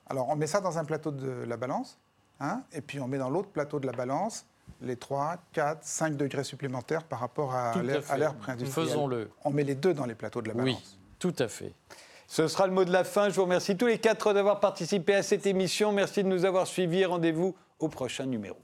Alors on met ça dans un plateau de la balance, hein, et puis on met dans l'autre plateau de la balance les 3, 4, 5 degrés supplémentaires par rapport à Tout à l'air- fait. à l'air préindustriel. Faisons-le. On met les deux dans les plateaux de la balance. Oui, tout à fait. Ce sera le mot de la fin. Je vous remercie tous les quatre d'avoir participé à cette émission. Merci de nous avoir suivis rendez-vous au prochain numéro.